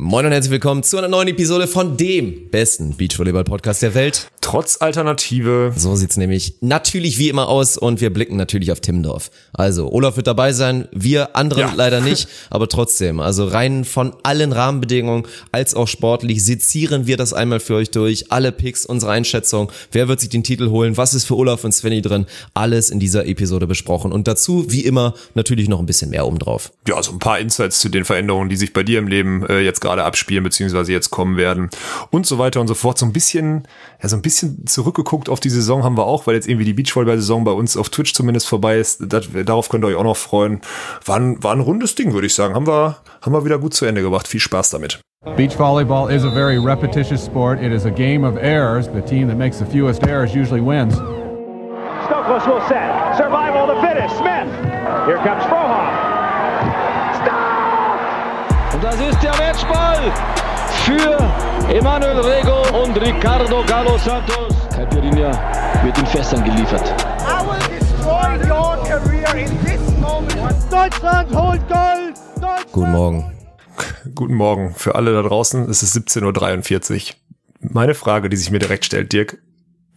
Moin und herzlich willkommen zu einer neuen Episode von dem besten Beachvolleyball-Podcast der Welt. Trotz Alternative. So sieht's nämlich natürlich wie immer aus und wir blicken natürlich auf Timmendorf. Also Olaf wird dabei sein, wir anderen ja. leider nicht, aber trotzdem. Also rein von allen Rahmenbedingungen als auch sportlich sezieren wir das einmal für euch durch. Alle Picks, unsere Einschätzung, wer wird sich den Titel holen, was ist für Olaf und Svenny drin, alles in dieser Episode besprochen. Und dazu, wie immer, natürlich noch ein bisschen mehr obendrauf. Ja, so ein paar Insights zu den Veränderungen, die sich bei dir im Leben äh, jetzt gerade abspielen, beziehungsweise jetzt kommen werden und so weiter und so fort. So ein bisschen, ja, so ein bisschen zurückgeguckt auf die Saison haben wir auch, weil jetzt irgendwie die Beachvolleyball-Saison bei uns auf Twitch zumindest vorbei ist. Das, darauf könnt ihr euch auch noch freuen. War ein, war ein rundes Ding, würde ich sagen. Haben wir, haben wir wieder gut zu Ende gebracht. Viel Spaß damit. Beach volleyball is a very repetitious sport. It is a game of errors. The team that makes the fewest errors usually wins. Stokos will set. Survival the fittest. Smith. Here comes Frohoff. Das ist der Matchball für Emanuel Rego und Ricardo Galo Santos. Caipirinha wird in Fässern geliefert. I will destroy your career in this moment. Deutschland holt Gold! Deutschland. Guten Morgen. Guten Morgen für alle da draußen. Es ist 17.43 Uhr. Meine Frage, die sich mir direkt stellt, Dirk,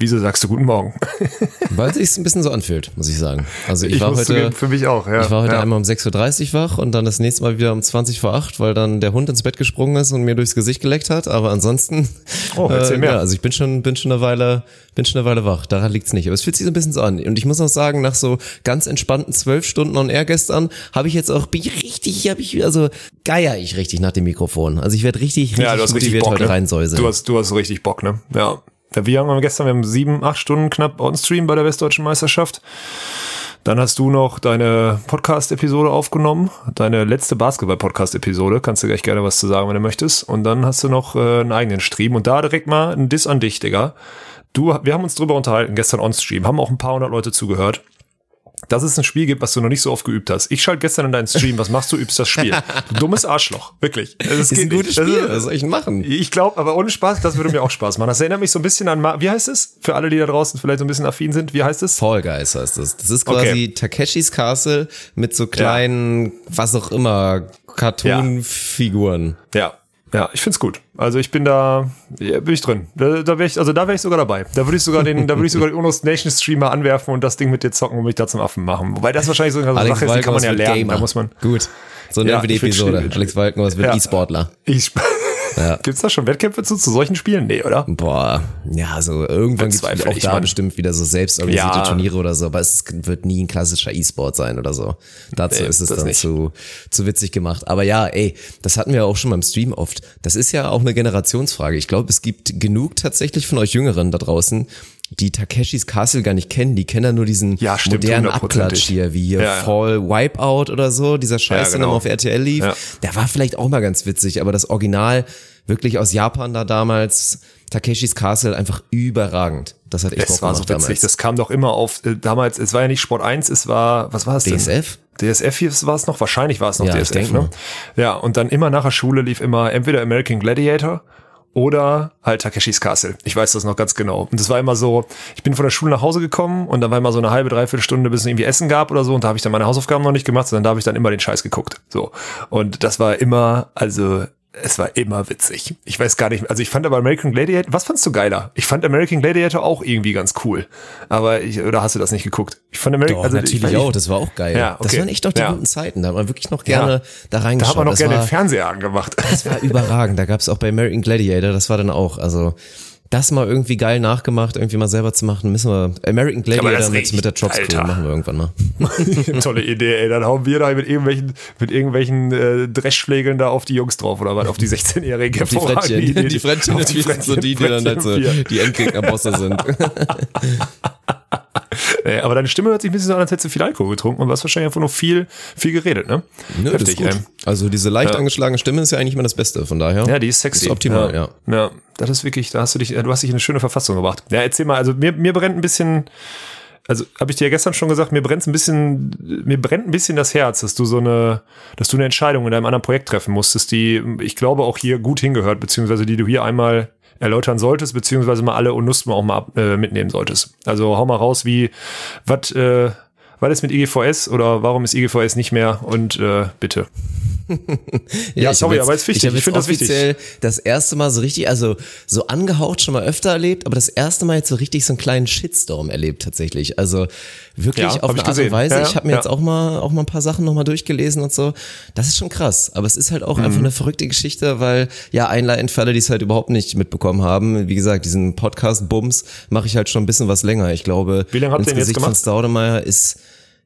Wieso sagst du guten Morgen? Weil es sich ein bisschen so anfühlt, muss ich sagen. Also ich, ich war heute für mich auch, ja. Ich war heute ja. einmal um 6.30 Uhr wach und dann das nächste Mal wieder um 20 vor 8, weil dann der Hund ins Bett gesprungen ist und mir durchs Gesicht geleckt hat. Aber ansonsten, oh, äh, mehr. ja, also ich bin schon, bin schon eine Weile, bin schon eine Weile wach. Daran liegt's nicht. Aber es fühlt sich so ein bisschen so an. Und ich muss auch sagen, nach so ganz entspannten zwölf Stunden on Air gestern, habe ich jetzt auch, bin ich richtig, habe ich, also geier ich richtig nach dem Mikrofon. Also ich werde richtig, richtig ja, du hast motiviert richtig Bock, heute ne? reinsäuseln. Du hast, du hast richtig Bock, ne? Ja. Wir haben gestern, wir haben sieben, acht Stunden knapp on-stream bei der Westdeutschen Meisterschaft. Dann hast du noch deine Podcast-Episode aufgenommen, deine letzte Basketball-Podcast-Episode. Kannst du gleich gerne was zu sagen, wenn du möchtest. Und dann hast du noch äh, einen eigenen Stream. Und da direkt mal ein Diss an dich, Digga. Du, wir haben uns drüber unterhalten gestern on-stream, haben auch ein paar hundert Leute zugehört dass es ein Spiel gibt, was du noch nicht so oft geübt hast. Ich schalte gestern in deinen Stream, was machst du, übst das Spiel. Du dummes Arschloch, wirklich. Das ist ein gutes Spiel, was soll ich machen? Ich glaube, aber ohne Spaß, das würde mir auch Spaß machen. Das erinnert mich so ein bisschen an, wie heißt es? Für alle, die da draußen vielleicht so ein bisschen affin sind, wie heißt es? Fall Guys heißt es. Das ist quasi okay. Takeshis Castle mit so kleinen, ja. was auch immer, Cartoon-Figuren. Ja. ja. Ja, ich find's gut. Also ich bin da, ja, bin ich drin. Da, da wäre ich, also da wäre ich sogar dabei. Da würde ich sogar den, da würde ich sogar den Unos Nation Streamer anwerfen und das Ding mit dir zocken und mich da zum Affen machen. Wobei das wahrscheinlich so eine Alex Sache ist, die kann man ja lernen. Gamer. Da muss man. Gut. So nennen ja, wir die Episode. Alex Walkenhaus wird ja. E-Sportler. Ich, ja. Gibt's da schon Wettkämpfe zu, zu solchen Spielen? Nee, oder? Boah, ja, so irgendwann gibt's auch da meine, bestimmt wieder so selbstorganisierte ja. Turniere oder so, aber es wird nie ein klassischer E-Sport sein oder so. Dazu nee, ist es dann zu, zu witzig gemacht. Aber ja, ey, das hatten wir auch schon beim Stream oft. Das ist ja auch eine Generationsfrage. Ich glaube, es gibt genug tatsächlich von euch Jüngeren da draußen, die Takeshis Castle gar nicht kennen. Die kennen ja nur diesen ja, stimmt, modernen Abklatsch hier, wie hier ja, Fall Wipeout oder so, dieser Scheiß, ja, genau. der genau. auf RTL lief. Ja. Der war vielleicht auch mal ganz witzig, aber das Original wirklich aus Japan da damals, Takeshis Castle, einfach überragend. Das hat echt Das war so witzig. Damals. Das kam doch immer auf, äh, damals, es war ja nicht Sport 1, es war, was war es denn? DSF? DSF hier war es noch, wahrscheinlich war es noch Ja, DSF, ne? mal. Ja, und dann immer nach der Schule lief immer entweder American Gladiator oder halt Takeshis Castle. Ich weiß das noch ganz genau. Und das war immer so, ich bin von der Schule nach Hause gekommen und dann war immer so eine halbe, dreiviertel Stunde, bis es irgendwie Essen gab oder so und da habe ich dann meine Hausaufgaben noch nicht gemacht, sondern da habe ich dann immer den Scheiß geguckt. So. Und das war immer, also es war immer witzig. Ich weiß gar nicht, also ich fand aber American Gladiator, was fandst du geiler? Ich fand American Gladiator auch irgendwie ganz cool. Aber ich, oder hast du das nicht geguckt? Ich fand American, Doch, also natürlich ich, auch, das war auch geil. Ja, okay. Das waren echt noch die Ja. guten Zeiten, da hat man wirklich noch gerne Ja. da Da reingeschaut. hat man noch das gerne war, den Fernseher angemacht. Das war überragend. Da gab's auch bei American Gladiator, das war dann auch, also das mal irgendwie geil nachgemacht, irgendwie mal selber zu machen, müssen wir American Gladiator das mit, mit der Drops Crew machen wir irgendwann mal. Tolle Idee, ey. Dann hauen wir da mit irgendwelchen, mit irgendwelchen äh, Dreschschlägeln da auf die Jungs drauf oder was, auf die 16-Jährigen. Die Frettchen, die Frettchen, Auf die sind so die, die dann halt so Frettchen die Endgegnerbosse sind. Nee, aber deine Stimme hört sich ein bisschen so an, als hättest du viel Alkohol getrunken und du hast wahrscheinlich einfach nur viel, viel geredet, ne? Nö, das gut. ey. Also diese leicht Ja. angeschlagene Stimme ist ja eigentlich immer das Beste, von daher. Ja, die ist sexy. Ist optimal, ja. Ja, das ist wirklich, da hast du dich, du hast dich in eine schöne Verfassung gebracht. Ja, erzähl mal, also mir, mir brennt ein bisschen, also habe ich dir ja gestern schon gesagt, mir brennt ein bisschen, mir brennt ein bisschen das Herz, dass du so eine, dass du eine Entscheidung in deinem anderen Projekt treffen musstest, die, ich glaube, auch hier gut hingehört, beziehungsweise die du hier einmal erläutern solltest, beziehungsweise mal alle mal auch mal ab, äh, mitnehmen solltest. Also hau mal raus, wie, was, äh, Was ist mit IGVS oder warum ist IGVS nicht mehr? Und äh, bitte. ja, sorry, jetzt, aber ist wichtig. Ich, Ich finde das wichtig. das erste Mal so richtig, also so angehaucht schon mal öfter erlebt, aber das erste Mal jetzt so richtig so einen kleinen Shitstorm erlebt tatsächlich. Also wirklich Ja, auf eine Art und. Weise. Ja, ich habe mir ja. jetzt auch mal auch mal ein paar Sachen nochmal durchgelesen und so. Das ist schon krass. Aber es ist halt auch Mhm. einfach eine verrückte Geschichte, weil ja einleitend für alle, die es halt überhaupt nicht mitbekommen haben. Wie gesagt, diesen Podcast Bums mache ich halt schon ein bisschen was länger. Ich glaube, Wie lange habt ihr jetzt Gesicht von gemacht? Staudemeyer ist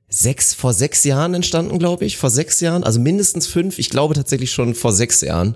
sechs, vor sechs Jahren entstanden, glaube ich. Vor sechs Jahren, also mindestens fünf. Ich glaube tatsächlich schon vor sechs Jahren.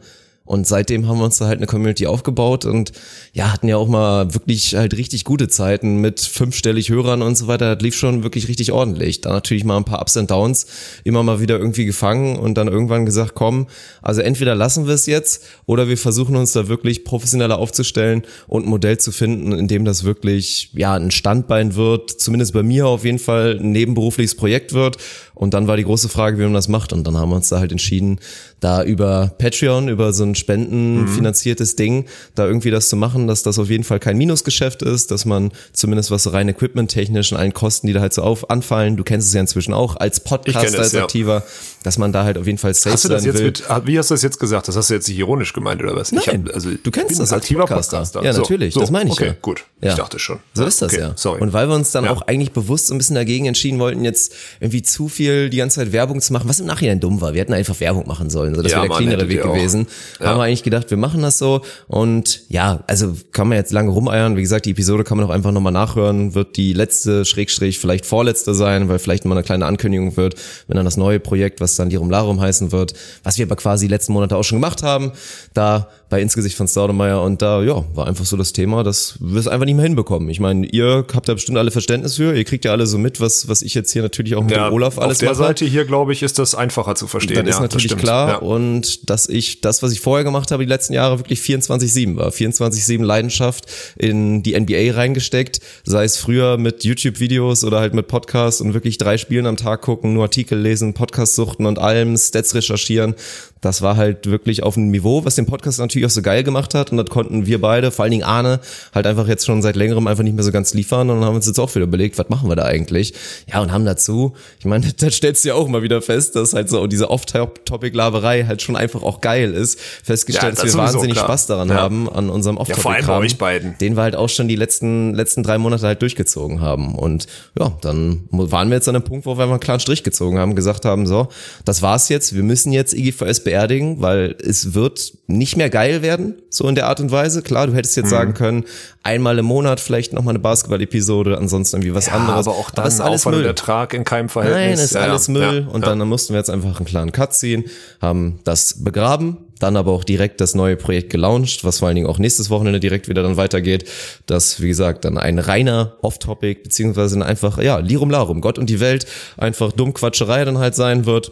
Und seitdem haben wir uns da halt eine Community aufgebaut und ja, hatten ja auch mal wirklich halt richtig gute Zeiten mit fünfstellig Hörern und so weiter. Das lief schon wirklich richtig ordentlich. Dann natürlich mal ein paar Ups und Downs, immer mal wieder irgendwie gefangen und dann irgendwann gesagt, komm, also entweder lassen wir es jetzt oder wir versuchen uns da wirklich professioneller aufzustellen und ein Modell zu finden, in dem das wirklich, ja, ein Standbein wird, zumindest bei mir auf jeden Fall ein nebenberufliches Projekt wird. Und dann war die große Frage, wie man das macht. Und dann haben wir uns da halt entschieden, da über Patreon, über so ein spendenfinanziertes Ding, da irgendwie das zu machen, dass das auf jeden Fall kein Minusgeschäft ist, dass man zumindest was so rein equipment-technisch und allen Kosten, die da halt so auf anfallen, du kennst es ja inzwischen auch als Podcaster, als ja. aktiver, dass man da halt auf jeden Fall safe Hast du das sein jetzt will. mit, ah, wie hast du das jetzt gesagt? Das hast du jetzt nicht ironisch gemeint oder was? Nein, hab- also, du kennst das als aktiver Podcaster. Podcaster. Ja, So, natürlich, so, das meine ich okay, ja. gut. Ja. Ich dachte schon. So ist das okay, ja. Sorry. Und weil wir uns dann auch eigentlich bewusst so ein bisschen dagegen entschieden wollten, jetzt irgendwie zu viel die ganze Zeit Werbung zu machen, was im Nachhinein dumm war. Wir hätten einfach Werbung machen sollen. So, das Ja, wäre der Mann, cleanere Weg gewesen. Haben wir eigentlich gedacht, wir machen das so. Und ja, also kann man jetzt lange rumeiern. Wie gesagt, die Episode kann man auch einfach nochmal nachhören. Wird die letzte, Schrägstrich, vielleicht vorletzte sein, weil vielleicht mal eine kleine Ankündigung wird, wenn dann das neue Projekt, was dann Lirum Larum heißen wird, was wir aber quasi die letzten Monate auch schon gemacht haben, da bei Insgesicht von Staudemeyer und da, ja, war einfach so das Thema, dass wir es einfach nicht mehr hinbekommen. Ich meine, ihr habt da bestimmt alle Verständnis für, ihr kriegt ja alle so mit, was, was ich jetzt hier natürlich auch mit ja, dem Olaf alles auf der mache. Seite hier, glaube ich, ist das einfacher zu verstehen. Das ja, ist natürlich klar Ja. und dass ich das, was ich vorher gemacht habe, die letzten Jahre wirklich 24-7 war. 24-7 Leidenschaft in die NBA reingesteckt, sei es früher mit YouTube-Videos oder halt mit Podcasts und wirklich drei Spielen am Tag gucken, nur Artikel lesen, Podcast suchten und allem, Stats recherchieren. Das war halt wirklich auf einem Niveau, was den Podcast natürlich auch so geil gemacht hat und das konnten wir beide, vor allen Dingen Arne, halt einfach jetzt schon seit längerem einfach nicht mehr so ganz liefern und dann haben wir uns jetzt auch wieder überlegt, was machen wir da eigentlich? Ja, und haben dazu, ich meine, da stellst du ja auch mal wieder fest, dass halt so diese Off-Topic-Laberei halt schon einfach auch geil ist. Festgestellt, Ja, dass das wir sowieso, wahnsinnig klar. Spaß daran Ja. haben, an unserem Ja, vor allem bei euch beiden. Den wir halt auch schon die letzten, letzten drei Monate halt durchgezogen haben. Und ja, dann waren wir jetzt an einem Punkt, wo wir mal einen klaren Strich gezogen haben, gesagt haben, so, das war's jetzt, wir müssen jetzt IGVS beerdigen, weil es wird nicht mehr geil werden, so in der Art und Weise. Klar, du hättest jetzt Mhm. sagen können, einmal im Monat vielleicht nochmal eine Basketball-Episode, ansonsten irgendwie was Ja, anderes. aber auch dann das ist alles Aufwand Müll. Ertrag in keinem Verhältnis. Nein, ist Ja, alles ja, Müll. und ja. dann mussten wir jetzt einfach einen klaren Cut ziehen, haben das begraben, dann aber auch direkt das neue Projekt gelauncht, was vor allen Dingen auch nächstes Wochenende direkt wieder dann weitergeht. Das, wie gesagt, dann ein reiner Off-Topic, beziehungsweise ein einfach, ja, Lirum Larum, Gott und die Welt, einfach Dummquatscherei dann halt sein wird.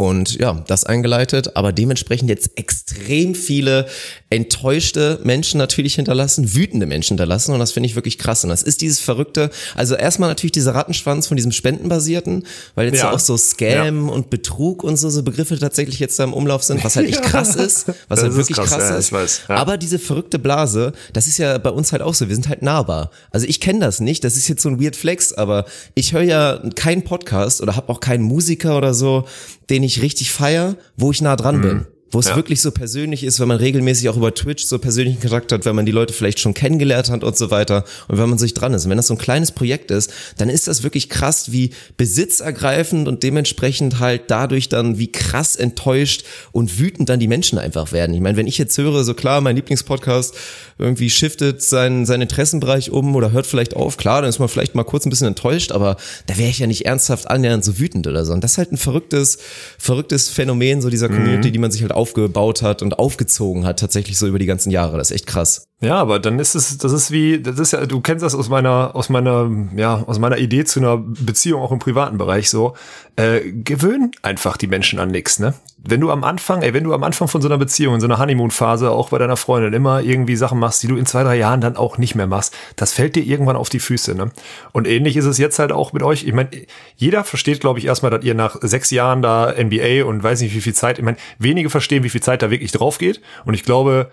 Und ja, das eingeleitet, aber dementsprechend jetzt extrem viele enttäuschte Menschen natürlich hinterlassen, wütende Menschen hinterlassen und das finde ich wirklich krass. Und das ist dieses verrückte, also erstmal natürlich dieser Rattenschwanz von diesem Spendenbasierten, weil jetzt Ja. ja auch so Scam und Betrug und so, so Begriffe tatsächlich jetzt da im Umlauf sind, was halt echt krass ist, was Das halt ist wirklich krass, krass, ja, ist. weiß, ja. Aber diese verrückte Blase, das ist ja bei uns halt auch so, wir sind halt nahbar. Also ich kenne das nicht, das ist jetzt so ein weird Flex, aber ich höre ja keinen Podcast oder habe auch keinen Musiker oder so, den ich richtig feier, wo ich nah dran bin. Wo es Mhm. Ja. wirklich so persönlich ist, wenn man regelmäßig auch über Twitch so persönlichen Kontakt hat, wenn man die Leute vielleicht schon kennengelernt hat und so weiter und wenn man sich dran ist. Und wenn das so ein kleines Projekt ist, dann ist das wirklich krass, wie besitzergreifend und dementsprechend halt dadurch dann, wie krass enttäuscht und wütend dann die Menschen einfach werden. Ich meine, wenn ich jetzt höre, so klar, mein Lieblingspodcast irgendwie shiftet seinen, seinen Interessenbereich um oder hört vielleicht auf, klar, dann ist man vielleicht mal kurz ein bisschen enttäuscht, aber da wäre ich ja nicht ernsthaft annähernd so wütend oder so. Und das ist halt ein verrücktes, verrücktes Phänomen so dieser Community, die man sich halt aufgebaut hat und aufgezogen hat, tatsächlich so über die ganzen Jahre. Das ist echt krass. Ja, aber dann ist es, das ist wie, das ist ja, du kennst das aus meiner, aus meiner, ja, aus meiner Idee zu einer Beziehung auch im privaten Bereich so. Äh, gewöhn einfach die Menschen an nichts, ne? Wenn du am Anfang, ey, wenn du am Anfang von so einer Beziehung, in so einer Honeymoon-Phase, auch bei deiner Freundin immer irgendwie Sachen machst, die du in zwei, drei Jahren dann auch nicht mehr machst, das fällt dir irgendwann auf die Füße, ne? Und ähnlich ist es jetzt halt auch mit euch. Ich meine, jeder versteht, glaube ich, erstmal, dass ihr nach sechs Jahren da NBA und weiß nicht wie viel Zeit, ich meine, wenige verstehen, wie viel Zeit da wirklich drauf geht. Und ich glaube,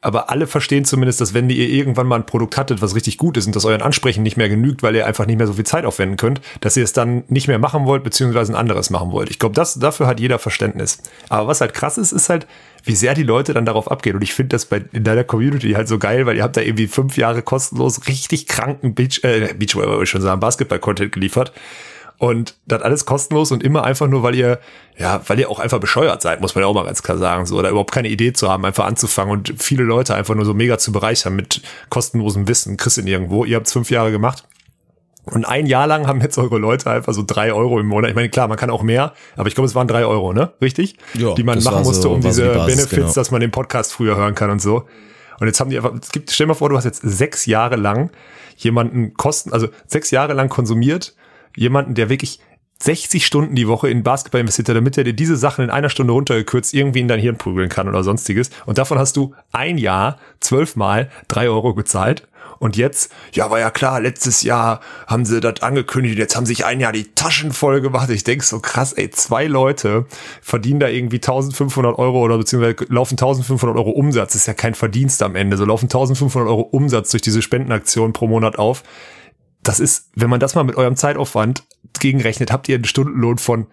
aber alle verstehen zumindest, dass wenn ihr irgendwann mal ein Produkt hattet, was richtig gut ist und das euren Ansprechen nicht mehr genügt, weil ihr einfach nicht mehr so viel Zeit aufwenden könnt, dass ihr es dann nicht mehr machen wollt, beziehungsweise ein anderes machen wollt. Ich glaube, das, dafür hat jeder Verständnis. Aber was halt krass ist, ist halt, wie sehr die Leute dann darauf abgehen. Und ich finde das bei in deiner Community halt so geil, weil ihr habt da irgendwie fünf Jahre kostenlos richtig kranken Beach, äh, Beachwear, würde ich schon sagen, Basketball-Content geliefert. Und das alles kostenlos und immer einfach nur, weil ihr, ja, weil ihr auch einfach bescheuert seid, muss man ja auch mal ganz klar sagen, so, oder überhaupt keine Idee zu haben, einfach anzufangen und viele Leute einfach nur so mega zu bereichern mit kostenlosem Wissen, kriegst du nirgendwo. Ihr habt fünf Jahre gemacht. Und ein Jahr lang haben jetzt eure Leute einfach so drei Euro im Monat. Ich meine, klar, man kann auch mehr, aber ich glaube, es waren drei Euro, ne? Richtig? Ja, Die man machen musste, so- um diese die Basis, Benefits, genau. dass man den Podcast früher hören kann und so. Und jetzt haben die einfach, es gibt, stell dir mal vor, du hast jetzt sechs Jahre lang jemanden kosten, also sechs Jahre lang konsumiert, jemanden, der wirklich 60 Stunden die Woche in Basketball investiert hat, damit er dir diese Sachen in einer Stunde runtergekürzt irgendwie in dein Hirn prügeln kann oder sonstiges. Und davon hast du ein Jahr zwölfmal drei Euro gezahlt. Und jetzt, ja, war ja klar, letztes Jahr haben sie das angekündigt, jetzt haben sich ein Jahr die Taschen voll gemacht. Ich denk so krass, ey, zwei Leute verdienen da irgendwie 1500 Euro oder beziehungsweise laufen 1500 Euro Umsatz. Das ist ja kein Verdienst am Ende. So laufen 1500 Euro Umsatz durch diese Spendenaktion pro Monat auf das ist, wenn man das mal mit eurem Zeitaufwand gegenrechnet, habt ihr einen Stundenlohn von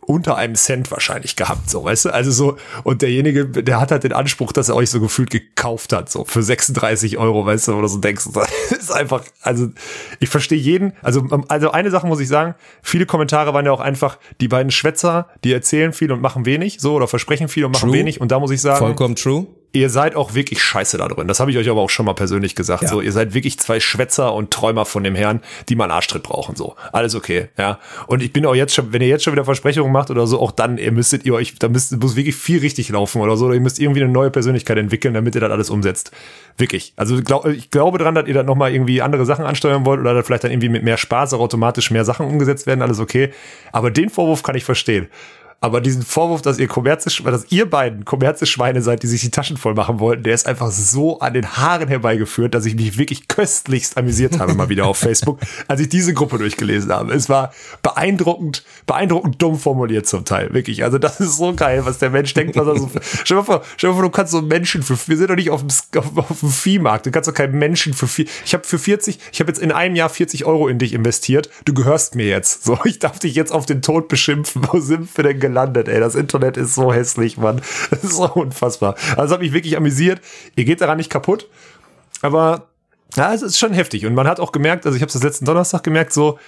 unter einem Cent wahrscheinlich gehabt, so, weißt du? Also so, und derjenige, der hat halt den Anspruch, dass er euch so gefühlt gekauft hat, so, für 36 Euro, weißt du, oder so denkst du, das ist einfach, also, ich verstehe jeden, also, also eine Sache muss ich sagen, viele Kommentare waren ja auch einfach, die beiden Schwätzer, die erzählen viel und machen wenig, so, oder versprechen viel und machen True. wenig, und da muss ich sagen, Vollkommen true. Ihr seid auch wirklich scheiße da drin. Das habe ich euch aber auch schon mal persönlich gesagt. So, ihr seid wirklich zwei Schwätzer und Träumer von dem Herrn, die mal einen Arschtritt brauchen. So, alles okay, ja. Und ich bin auch jetzt schon, wenn ihr jetzt schon wieder Versprechungen macht oder so, auch dann, ihr müsstet ihr euch, da müsst, muss wirklich viel richtig laufen oder so. Oder ihr müsst irgendwie eine neue Persönlichkeit entwickeln, damit ihr das alles umsetzt. Wirklich. Also glaub, ich glaube dran, dass ihr dann nochmal irgendwie andere Sachen ansteuern wollt oder dass vielleicht dann irgendwie mit mehr Spaß auch automatisch mehr Sachen umgesetzt werden, alles okay. Aber den Vorwurf kann ich verstehen. Aber diesen Vorwurf, dass ihr dass ihr beiden Kommerze-Schweine seid, die sich die Taschen voll machen wollten, der ist einfach so an den Haaren herbeigeführt, dass ich mich wirklich köstlichst amüsiert habe mal wieder auf Facebook, als ich diese Gruppe durchgelesen habe. Es war beeindruckend, beeindruckend dumm formuliert zum Teil, wirklich. Also das ist so geil, was der Mensch denkt, was er so. stell dir mal vor, stell dir mal vor, du kannst so einen Menschen für, wir sind doch nicht auf dem, auf, auf dem Viehmarkt, du kannst doch keinen Menschen für vier, ich habe für 40, ich habe jetzt in einem Jahr 40 Euro in dich investiert, du gehörst mir jetzt. So, ich darf dich jetzt auf den Tod beschimpfen. Wo sind wir denn gelandet, ey? Das Internet ist so hässlich, Mann. Das ist so unfassbar. Also hat mich wirklich amüsiert. Ihr geht daran nicht kaputt, aber ja, es ist schon heftig. Und man hat auch gemerkt, also ich habe es letzten Donnerstag gemerkt, so,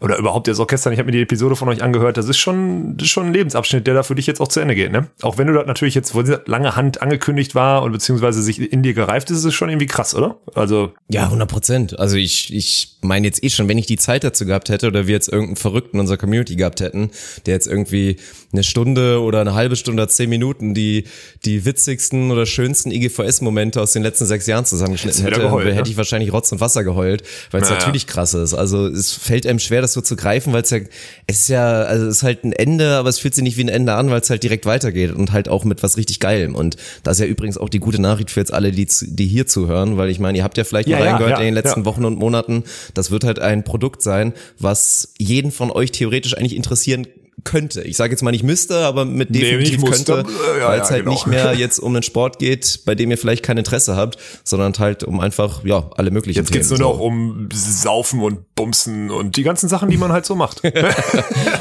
oder überhaupt auch gestern, ich habe mir die Episode von euch angehört, das ist schon, das ist schon ein Lebensabschnitt, der da für dich jetzt auch zu Ende geht, ne? Auch wenn du das natürlich jetzt, wo lange Hand angekündigt war und beziehungsweise sich in dir gereift ist, ist es schon irgendwie krass, oder? Also, Ja, 100 Prozent. Also ich, ich meine jetzt eh schon, wenn ich die Zeit dazu gehabt hätte oder wir jetzt irgendeinen Verrückten in unserer Community gehabt hätten, der jetzt irgendwie eine Stunde oder eine halbe Stunde oder zehn Minuten die, die witzigsten oder schönsten IGVS-Momente aus den letzten sechs Jahren zusammengeschnitten hätte, geheult, hätte ne? ich wahrscheinlich Rotz und Wasser geheult, weil es Ja, ja. natürlich krass ist. Also es fällt einem schwer, das so zu greifen, weil es ja, es ist ja, also es ist halt ein Ende, aber es fühlt sich nicht wie ein Ende an, weil es halt direkt weitergeht und halt auch mit was richtig Geilem. Und das ist ja übrigens auch die gute Nachricht für jetzt alle, die, die hier zuhören, weil ich meine, ihr habt ja vielleicht Ja, mal ja, reingehört ja, in den letzten ja. Wochen und Monaten. Das wird halt ein Produkt sein, was jeden von euch theoretisch eigentlich interessieren könnte. Ich sage jetzt mal nicht müsste, aber mit Nee, definitiv musste. könnte, Ja, weil es ja, halt genau. nicht mehr jetzt um einen Sport geht, bei dem ihr vielleicht kein Interesse habt, sondern halt um einfach, ja, alle möglichen jetzt geht's nur Themen. noch um Saufen und Bumsen und die ganzen Sachen, die man halt so macht.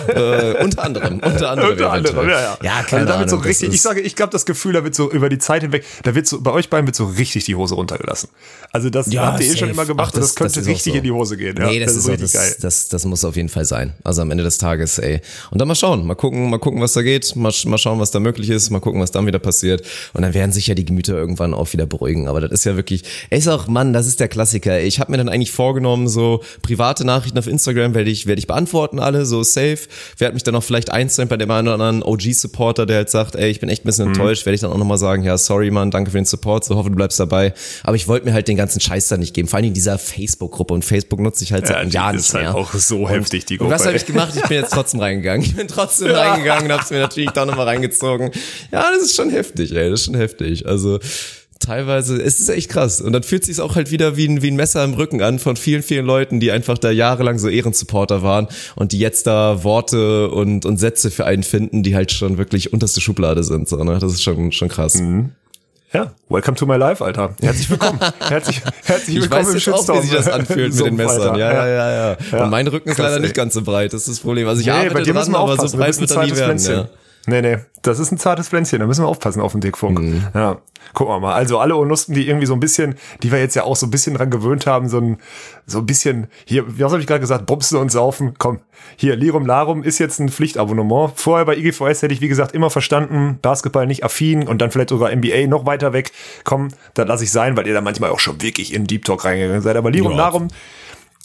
Äh, unter anderem, unter anderem. Unter anderem, ja, ja. Ja, keine also da wird so das richtig, ich ist- sage, ich glaube, das Gefühl, da wird so über die Zeit hinweg, da wird so, bei euch beiden wird so richtig die Hose runtergelassen. Also das Ja, habt ihr eh schon immer gemacht Ach, und das könnte ist auch richtig so. in die Hose gehen. Ja, nee, das, ist, auch, richtig das, das, das muss auf jeden Fall sein. Also am Ende des Tages, ey. Und dann mal schauen, mal gucken, mal gucken, was da geht, mal, mal schauen, was da möglich ist, mal gucken, was dann wieder passiert. Und dann werden sich ja die Gemüter irgendwann auch wieder beruhigen. Aber das ist ja wirklich, ey, ist auch, Mann, das ist der Klassiker. Ich habe mir dann eigentlich vorgenommen, so private Nachrichten auf Instagram werde ich, werde ich beantworten, alle, so safe. Werde mich dann auch vielleicht einzeln bei dem einen oder anderen OG-Supporter, der halt sagt, ey, ich bin echt ein bisschen Mhm. enttäuscht, werde ich dann auch nochmal sagen, ja, sorry, Mann, danke für den Support, so hoffe, du bleibst dabei. Aber ich wollte mir halt den ganzen Scheiß da nicht geben, vor allem in dieser Facebook-Gruppe. Und Facebook nutze ich halt seit Ja, einem Jahr ist nicht halt mehr. auch so heftig, die Und was Gruppe, habe ich gemacht? Ich bin jetzt trotzdem reingegangen. Ich bin trotzdem reingegangen und hab's mir natürlich doch nochmal reingezogen. Ja, das ist schon heftig, ey. Das ist schon heftig. Also teilweise, es ist echt krass. Und dann fühlt sich's auch halt wieder wie ein, wie ein Messer im Rücken an von vielen, vielen Leuten, die einfach da jahrelang so Ehrensupporter waren und die jetzt da Worte und, und Sätze für einen finden, die halt schon wirklich unterste Schublade sind. So, ne? Das ist schon, schon krass. Ja, welcome to my life, Alter. Herzlich willkommen. Herzlich, herzlich Ich willkommen weiß jetzt auch, wie sich das anfühlt mit den Messern. Ja, ja, ja, ja. Ja. Und mein Rücken ist Krass, leider ey. nicht ganz so breit. Das ist das Problem. Also ich Nee, arbeite bei dir dran, aber so breit wird er nie werden. Ja. Nee, nee, das ist ein zartes Pflänzchen, da müssen wir aufpassen auf den Dickfunk. Mhm. Ja, gucken wir mal. Also alle Onuspen, die irgendwie so ein bisschen, die wir jetzt ja auch so ein bisschen dran gewöhnt haben, so ein, so ein bisschen, hier, was habe ich gerade gesagt, Bumsen und Saufen, komm, hier, Lirum Larum ist jetzt ein Pflichtabonnement. Vorher bei IGVS hätte ich, wie gesagt, immer verstanden, Basketball nicht affin und dann vielleicht sogar NBA noch weiter weg. Komm, dann lasse ich sein, weil ihr da manchmal auch schon wirklich in Deep Talk reingegangen seid. Aber Lirum Ja. Larum,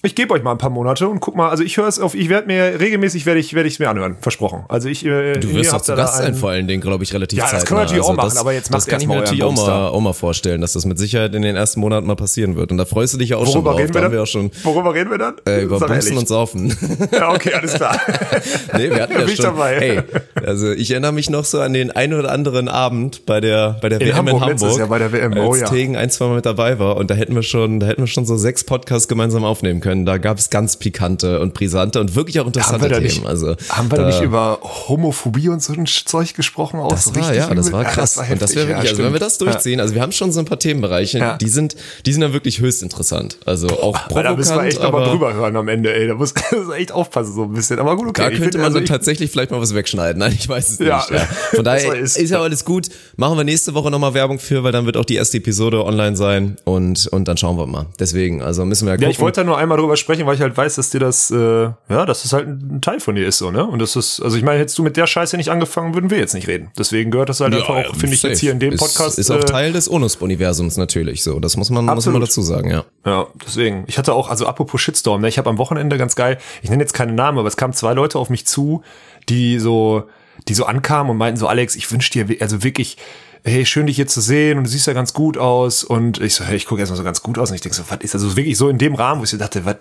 ich gebe euch mal ein paar Monate und guck mal, also ich höre es auf, ich werde mir regelmäßig werde ich werde ich mir anhören, versprochen. Also ich äh, Du wirst habt zu Gast sein, einen- vor allen Dingen, glaube ich, relativ Ja, das können wir natürlich auch Also machen, aber jetzt Das kann ich mir natürlich auch mal, auch mal vorstellen, dass das mit Sicherheit in den ersten Monaten mal passieren wird. Und da freust du dich ja auch schon Worüber drauf. reden wir dann? wir auch schon Worüber reden wir dann? äh, über Sag Bumsen ehrlich. und Saufen. Ja, okay, alles klar. nee, wir hatten ja Bin ich schon. dabei. Hey, also ich erinnere mich noch so an den ein oder anderen Abend bei der bei der In WM Hamburg, in Hamburg, letztes Jahr bei der WM, oh als ja. Tegen ein, zwei Mal mit dabei war und da hätten wir schon, da hätten wir schon so sechs Podcasts gemeinsam aufnehmen können. Da gab es ganz pikante und brisante und wirklich auch interessante Themen. nicht, also haben wir da, nicht über Homophobie und so ein Zeug gesprochen? Auch das so war, ja, das war krass. war und das wäre ja, wirklich, also wenn wir das durchziehen, also wir haben schon so ein paar Themenbereiche, Ja. die sind, die sind dann wirklich höchst interessant. Also auch Aber da müssen wir provokant, echt aber drüber hören am Ende, ey. Da muss da echt aufpassen, so ein bisschen. Aber gut, okay. Da könnte man also ich- tatsächlich vielleicht mal was wegschneiden. Nein, ich weiß es Ja. nicht. Ja. Von daher ist, ist. ja alles gut. Machen wir nächste Woche nochmal Werbung für, weil dann wird auch die erste Episode online sein und, und dann schauen wir mal. Deswegen, also müssen wir ja gucken. Ja, ich wollte da nur einmal drüber sprechen, weil ich halt weiß, dass dir das, äh, ja, dass das halt ein Teil von dir ist, so, ne? Und das ist, also ich meine, hättest du mit der Scheiße nicht angefangen, würden wir jetzt nicht reden. Deswegen gehört das halt Ja, einfach auch, finde ich, jetzt hier in dem Ist- Podcast. Ist, auch äh, Teil des Onus-Universums natürlich so. Das muss man, muss man dazu sagen, ja. Ja, deswegen. Ich hatte auch, also apropos Shitstorm, ne, ich habe am Wochenende ganz geil, ich nenne jetzt keine Namen, aber es kamen zwei Leute auf mich zu, die so, die so ankamen und meinten so, Alex, ich wünsche dir, also wirklich, hey, schön dich hier zu sehen und du siehst ja ganz gut aus. Und ich so, hey, ich gucke erstmal so ganz gut aus. Und ich denke so, was ist also wirklich so in dem Rahmen, wo ich so dachte, was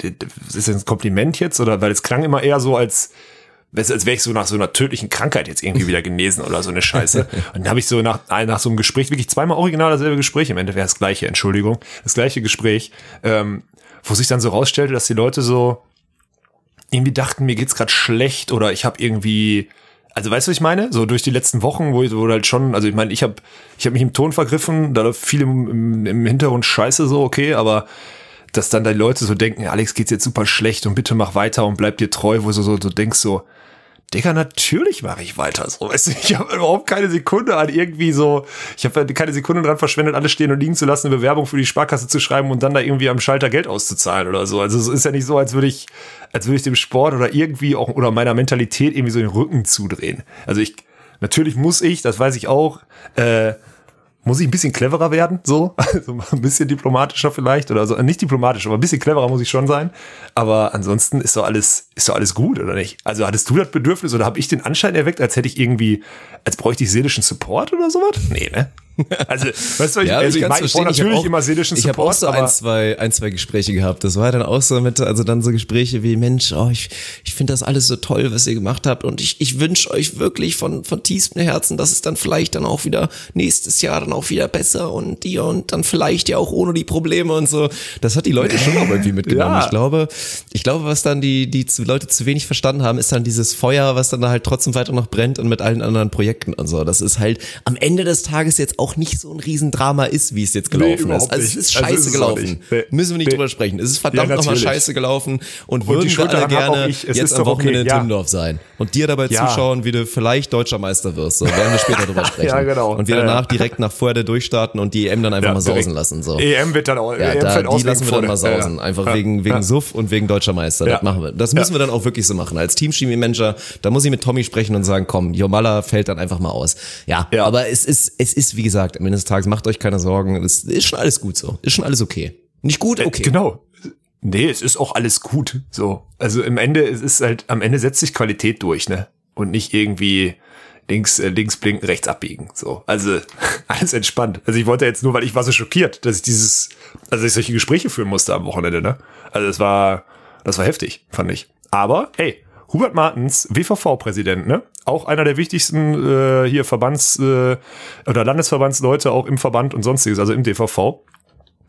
ist das ein Kompliment jetzt? Oder weil es klang immer eher so als als wäre ich so nach so einer tödlichen Krankheit jetzt irgendwie wieder genesen oder so eine Scheiße. Und dann habe ich so nach, nach so einem Gespräch, wirklich zweimal original dasselbe Gespräch, im Ende wäre das gleiche, Entschuldigung, das gleiche Gespräch, ähm, wo sich dann so rausstellte, dass die Leute so irgendwie dachten, mir geht's gerade schlecht oder ich habe irgendwie also weißt du, was ich meine? So durch die letzten Wochen, wo ich wo halt schon, also ich meine, ich habe ich hab mich im Ton vergriffen, da läuft viel im, im, im Hintergrund Scheiße so, okay, aber dass dann die Leute so denken, Alex geht's jetzt super schlecht und bitte mach weiter und bleib dir treu, wo du so, so denkst so, Digga, natürlich mache ich weiter. So, weißt du, ich habe überhaupt keine Sekunde an irgendwie so, ich habe keine Sekunde dran verschwendet, alles stehen und liegen zu lassen, eine Bewerbung für die Sparkasse zu schreiben und dann da irgendwie am Schalter Geld auszuzahlen oder so. Also es ist ja nicht so, als würde ich, als würde ich dem Sport oder irgendwie auch oder meiner Mentalität irgendwie so den Rücken zudrehen. Also ich, natürlich muss ich, das weiß ich auch, äh, muss ich ein bisschen cleverer werden, so, also ein bisschen diplomatischer vielleicht oder so, nicht diplomatisch, aber ein bisschen cleverer muss ich schon sein. Aber ansonsten ist doch alles, ist doch alles gut, oder nicht? Also hattest du das Bedürfnis oder habe ich den Anschein erweckt, als hätte ich irgendwie, als bräuchte ich seelischen Support oder sowas? Nee, ne? Also, weißt du, ich, Ja, also ich, kann's meine, ich brauche natürlich auch, immer seelischen Ich habe Support, auch so ein zwei, ein, zwei Gespräche gehabt. Das war dann auch so mit, also dann so Gespräche wie, Mensch, oh, ich, ich finde das alles so toll, was ihr gemacht habt und ich, ich wünsche euch wirklich von, von tiefstem Herzen, dass es dann vielleicht dann auch wieder nächstes Jahr dann auch wieder besser und dir und dann vielleicht ja auch ohne die Probleme und so. Das hat die Leute schon auch irgendwie mitgenommen. Ja. Ich glaube, ich glaube, was dann die, die zu, Leute zu wenig verstanden haben, ist dann dieses Feuer, was dann da halt trotzdem weiter noch brennt und mit allen anderen Projekten und so. Das ist halt am Ende des Tages jetzt auch nicht so ein Riesendrama ist, wie es jetzt gelaufen überhaupt ist. Also es ist Also scheiße ist es auch gelaufen. Nee. Müssen wir nicht Nee. drüber sprechen. Es ist verdammt Ja, nochmal scheiße gelaufen und, Und würden die wir alle auch gerne ich. Jetzt ist am doch okay. Wochenende in. Timmendorf sein und dir dabei Ja. zuschauen, wie du vielleicht deutscher Meister wirst. So werden wir später drüber sprechen. Ja, genau. Und wir danach direkt nach Fuerte durchstarten und die EM dann einfach mal sausen lassen. So. EM wird dann auch, Ja, EM da, die lassen wir dann mal sausen. Einfach wegen, wegen. Suff und wegen deutscher Meister. Das machen wir. Das müssen wir dann auch wirklich so machen. Als Team-Chemie-Manager, da muss ich mit Tommy sprechen und sagen, komm, Jomala fällt dann einfach mal aus. Ja, Ja. aber es ist, es ist, wie gesagt, am Ende des Tages, macht euch keine Sorgen. Es ist schon alles gut so. Ist schon alles okay. Nicht gut, Äh, okay. Genau. Nee, es ist auch alles gut. So. Also im Ende, es ist halt, am Ende setzt sich Qualität durch, ne? Und nicht irgendwie links, äh, links blinken, rechts abbiegen. So. Also, alles entspannt. Also ich wollte jetzt nur, weil ich war so schockiert, dass ich dieses, also dass ich solche Gespräche führen musste am Wochenende, ne? Also es war, das war heftig, fand ich. Aber, hey, Hubert Martens, WVV-Präsident, ne? Auch einer der wichtigsten äh, hier Verbands- äh, oder Landesverbandsleute auch im Verband und sonstiges, also im DVV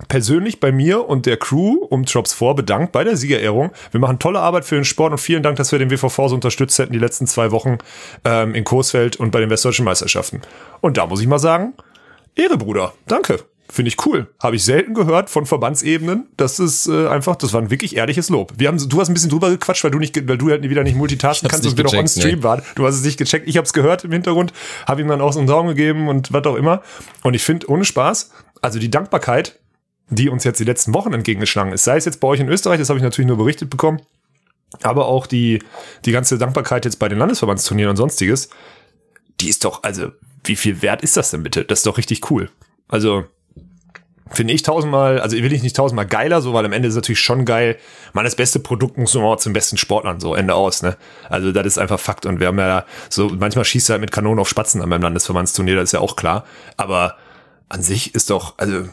persönlich bei mir und der Crew um Drops vor bedankt bei der Siegerehrung. Wir machen tolle Arbeit für den Sport und vielen Dank, dass wir den WVV so unterstützt hätten die letzten zwei Wochen ähm, in Coesfeld und bei den Westdeutschen Meisterschaften. Und da muss ich mal sagen, Ehre, Bruder. Danke. Finde ich cool. Habe ich selten gehört von Verbandsebenen. Das ist äh, einfach, das war ein wirklich ehrliches Lob. Wir haben, du hast ein bisschen drüber gequatscht, weil du nicht, weil du halt wieder nicht multitasken kannst und wir noch on Stream nee. waren. Du hast es nicht gecheckt. Ich habe es gehört im Hintergrund, habe ihm dann auch so einen Daumen gegeben und was auch immer. Und ich finde, ohne Spaß, also die Dankbarkeit, die uns jetzt die letzten Wochen entgegengeschlagen ist, sei es jetzt bei euch in Österreich, das habe ich natürlich nur berichtet bekommen, aber auch die, die ganze Dankbarkeit jetzt bei den Landesverbandsturnieren und sonstiges, die ist doch, also, wie viel wert ist das denn bitte? Das ist doch richtig cool. Also, finde ich tausendmal, also will ich nicht tausendmal geiler, so, weil am Ende ist es natürlich schon geil. Man, das beste Produkt muss nur zum besten Sportlern, so, Ende aus, ne? Also, das ist einfach Fakt. Und wir haben ja so, manchmal schießt er halt mit Kanonen auf Spatzen an beim Landesverbandsturnier, das ist ja auch klar. Aber an sich ist doch, also,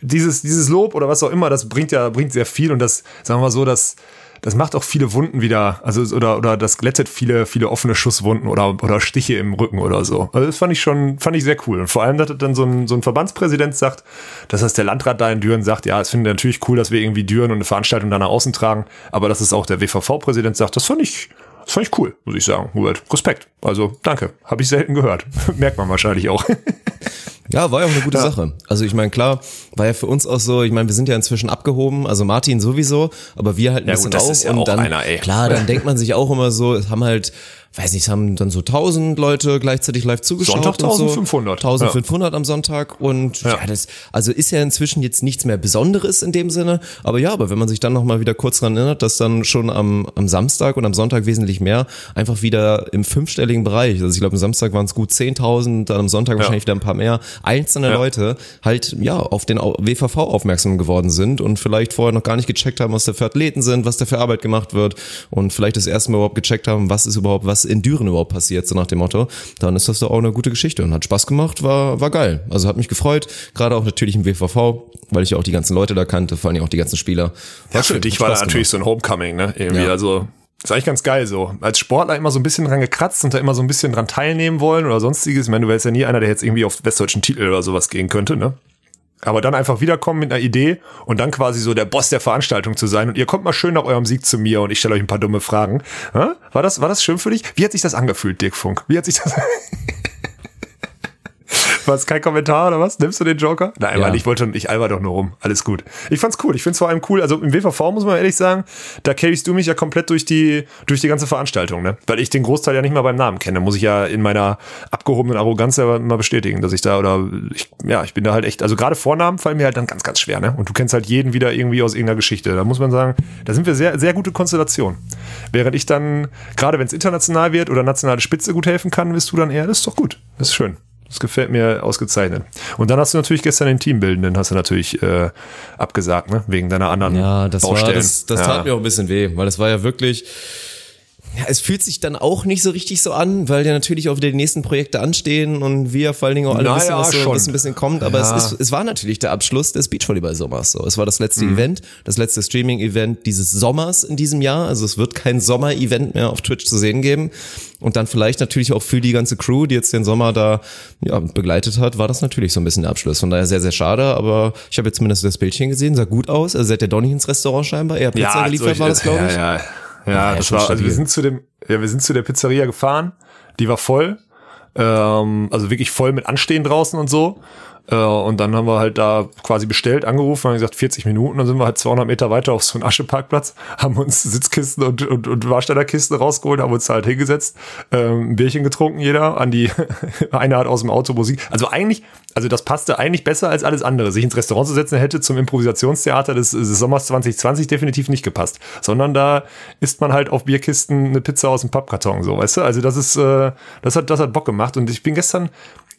dieses, dieses Lob oder was auch immer, das bringt ja, bringt sehr viel und das, sagen wir mal so, das, das macht auch viele Wunden wieder, also oder oder das glättet viele viele offene Schusswunden oder oder Stiche im Rücken oder so. Also das fand ich schon fand ich sehr cool und vor allem, dass dann so ein so ein Verbandspräsident sagt, dass das der Landrat da in Düren sagt, ja, es finde natürlich cool, dass wir irgendwie Düren und eine Veranstaltung da nach außen tragen, aber dass es auch der WVV-Präsident sagt, das fand ich das fand ich cool, muss ich sagen. Hubert, Respekt. Also danke, habe ich selten gehört. Merkt man wahrscheinlich auch. Ja, war ja auch eine gute ja. Sache. Also ich meine, klar, war ja für uns auch so, ich meine, wir sind ja inzwischen abgehoben, also Martin sowieso, aber wir halt ein ja, bisschen gut, das auch. Ist ja und auch dann, einer, ey. klar, dann denkt man sich auch immer so, es haben halt weiß nicht, es haben dann so 1000 Leute gleichzeitig live zugeschaut. Sonntag 1500. So. 1500 ja. am Sonntag und ja. ja. das, also ist ja inzwischen jetzt nichts mehr Besonderes in dem Sinne, aber ja, aber wenn man sich dann nochmal wieder kurz dran erinnert, dass dann schon am, am Samstag und am Sonntag wesentlich mehr einfach wieder im fünfstelligen Bereich, also ich glaube am Samstag waren es gut 10.000, dann am Sonntag ja. wahrscheinlich wieder ein paar mehr, einzelne Leute halt ja auf den WVV aufmerksam geworden sind und vielleicht vorher noch gar nicht gecheckt haben, was da für Athleten sind, was da für Arbeit gemacht wird und vielleicht das erste Mal überhaupt gecheckt haben, was ist überhaupt, was in Düren überhaupt passiert, so nach dem Motto, dann ist das doch auch eine gute Geschichte und hat Spaß gemacht, war, war geil. Also hat mich gefreut, gerade auch natürlich im WVV, weil ich ja auch die ganzen Leute da kannte, vor allem auch die ganzen Spieler. War ja, schön, für dich war das natürlich so ein Homecoming, ne? Irgendwie, ja. also ist eigentlich ganz geil so. Als Sportler immer so ein bisschen dran gekratzt und da immer so ein bisschen dran teilnehmen wollen oder sonstiges. Ich meine, du wärst ja nie einer, der jetzt irgendwie auf westdeutschen Titel oder sowas gehen könnte, ne? Aber dann einfach wiederkommen mit einer Idee und dann quasi so der Boss der Veranstaltung zu sein. Und ihr kommt mal schön nach eurem Sieg zu mir und ich stelle euch ein paar dumme Fragen. War das, war das schön für dich? Wie hat sich das angefühlt, Dirk Funk? Wie hat sich das... Was, kein Kommentar oder was? Nimmst du den Joker? Nein, ja. Mann, ich wollte schon, ich alber doch nur rum. Alles gut. Ich fand's cool. Ich find's vor allem cool. Also im WVV muss man ehrlich sagen, da carryst du mich ja komplett durch die, durch die ganze Veranstaltung, ne? Weil ich den Großteil ja nicht mal beim Namen kenne. Muss ich ja in meiner abgehobenen Arroganz selber mal bestätigen, dass ich da oder, ich, ja, ich bin da halt echt, also gerade Vornamen fallen mir halt dann ganz, ganz schwer, ne? Und du kennst halt jeden wieder irgendwie aus irgendeiner Geschichte. Da muss man sagen, da sind wir sehr, sehr gute Konstellation. Während ich dann, gerade wenn es international wird oder nationale Spitze gut helfen kann, bist du dann eher, das ist doch gut. Das ist schön. Das gefällt mir ausgezeichnet. Und dann hast du natürlich gestern den Teambildenden, hast du natürlich äh, abgesagt, ne? Wegen deiner anderen Ja, das Baustellen. war das, das ja. tat mir auch ein bisschen weh, weil es war ja wirklich ja, es fühlt sich dann auch nicht so richtig so an, weil ja natürlich auch wieder die nächsten Projekte anstehen und wir vor allen Dingen auch alle naja, wissen, was so schon. ein bisschen kommt. Aber Ja. es, ist, es war natürlich der Abschluss des Beachvolleyball-Sommers. So. Es war das letzte Mhm. Event, das letzte Streaming-Event dieses Sommers in diesem Jahr. Also es wird kein Sommer-Event mehr auf Twitch zu sehen geben. Und dann vielleicht natürlich auch für die ganze Crew, die jetzt den Sommer da ja, begleitet hat, war das natürlich so ein bisschen der Abschluss. Von daher sehr, sehr schade. Aber ich habe jetzt zumindest das Bildchen gesehen, sah gut aus. Also seid ihr Donny ins Restaurant scheinbar. Er hat Pizza geliefert, solche- war das, glaube ich. Ja, ja, ja, Ja, das war, also wir sind zu dem, ja, wir sind zu der Pizzeria gefahren, die war voll, ähm, also wirklich voll mit Anstehen draußen und so. Äh, und dann haben wir halt da quasi bestellt, angerufen, haben gesagt 40 Minuten, dann sind wir halt 200 Meter weiter auf so einen Ascheparkplatz, haben uns Sitzkisten und, und, und Warstellerkisten rausgeholt, haben uns halt hingesetzt, ähm, ein Bierchen getrunken jeder, an die, einer hat aus dem Auto Musik, also eigentlich, also das passte eigentlich besser als alles andere. Sich ins Restaurant zu setzen, hätte zum Improvisationstheater des, des Sommers 2020 definitiv nicht gepasst, sondern da isst man halt auf Bierkisten eine Pizza aus dem Pappkarton, so, weißt du? Also das ist, äh, das hat, das hat Bock gemacht und ich bin gestern,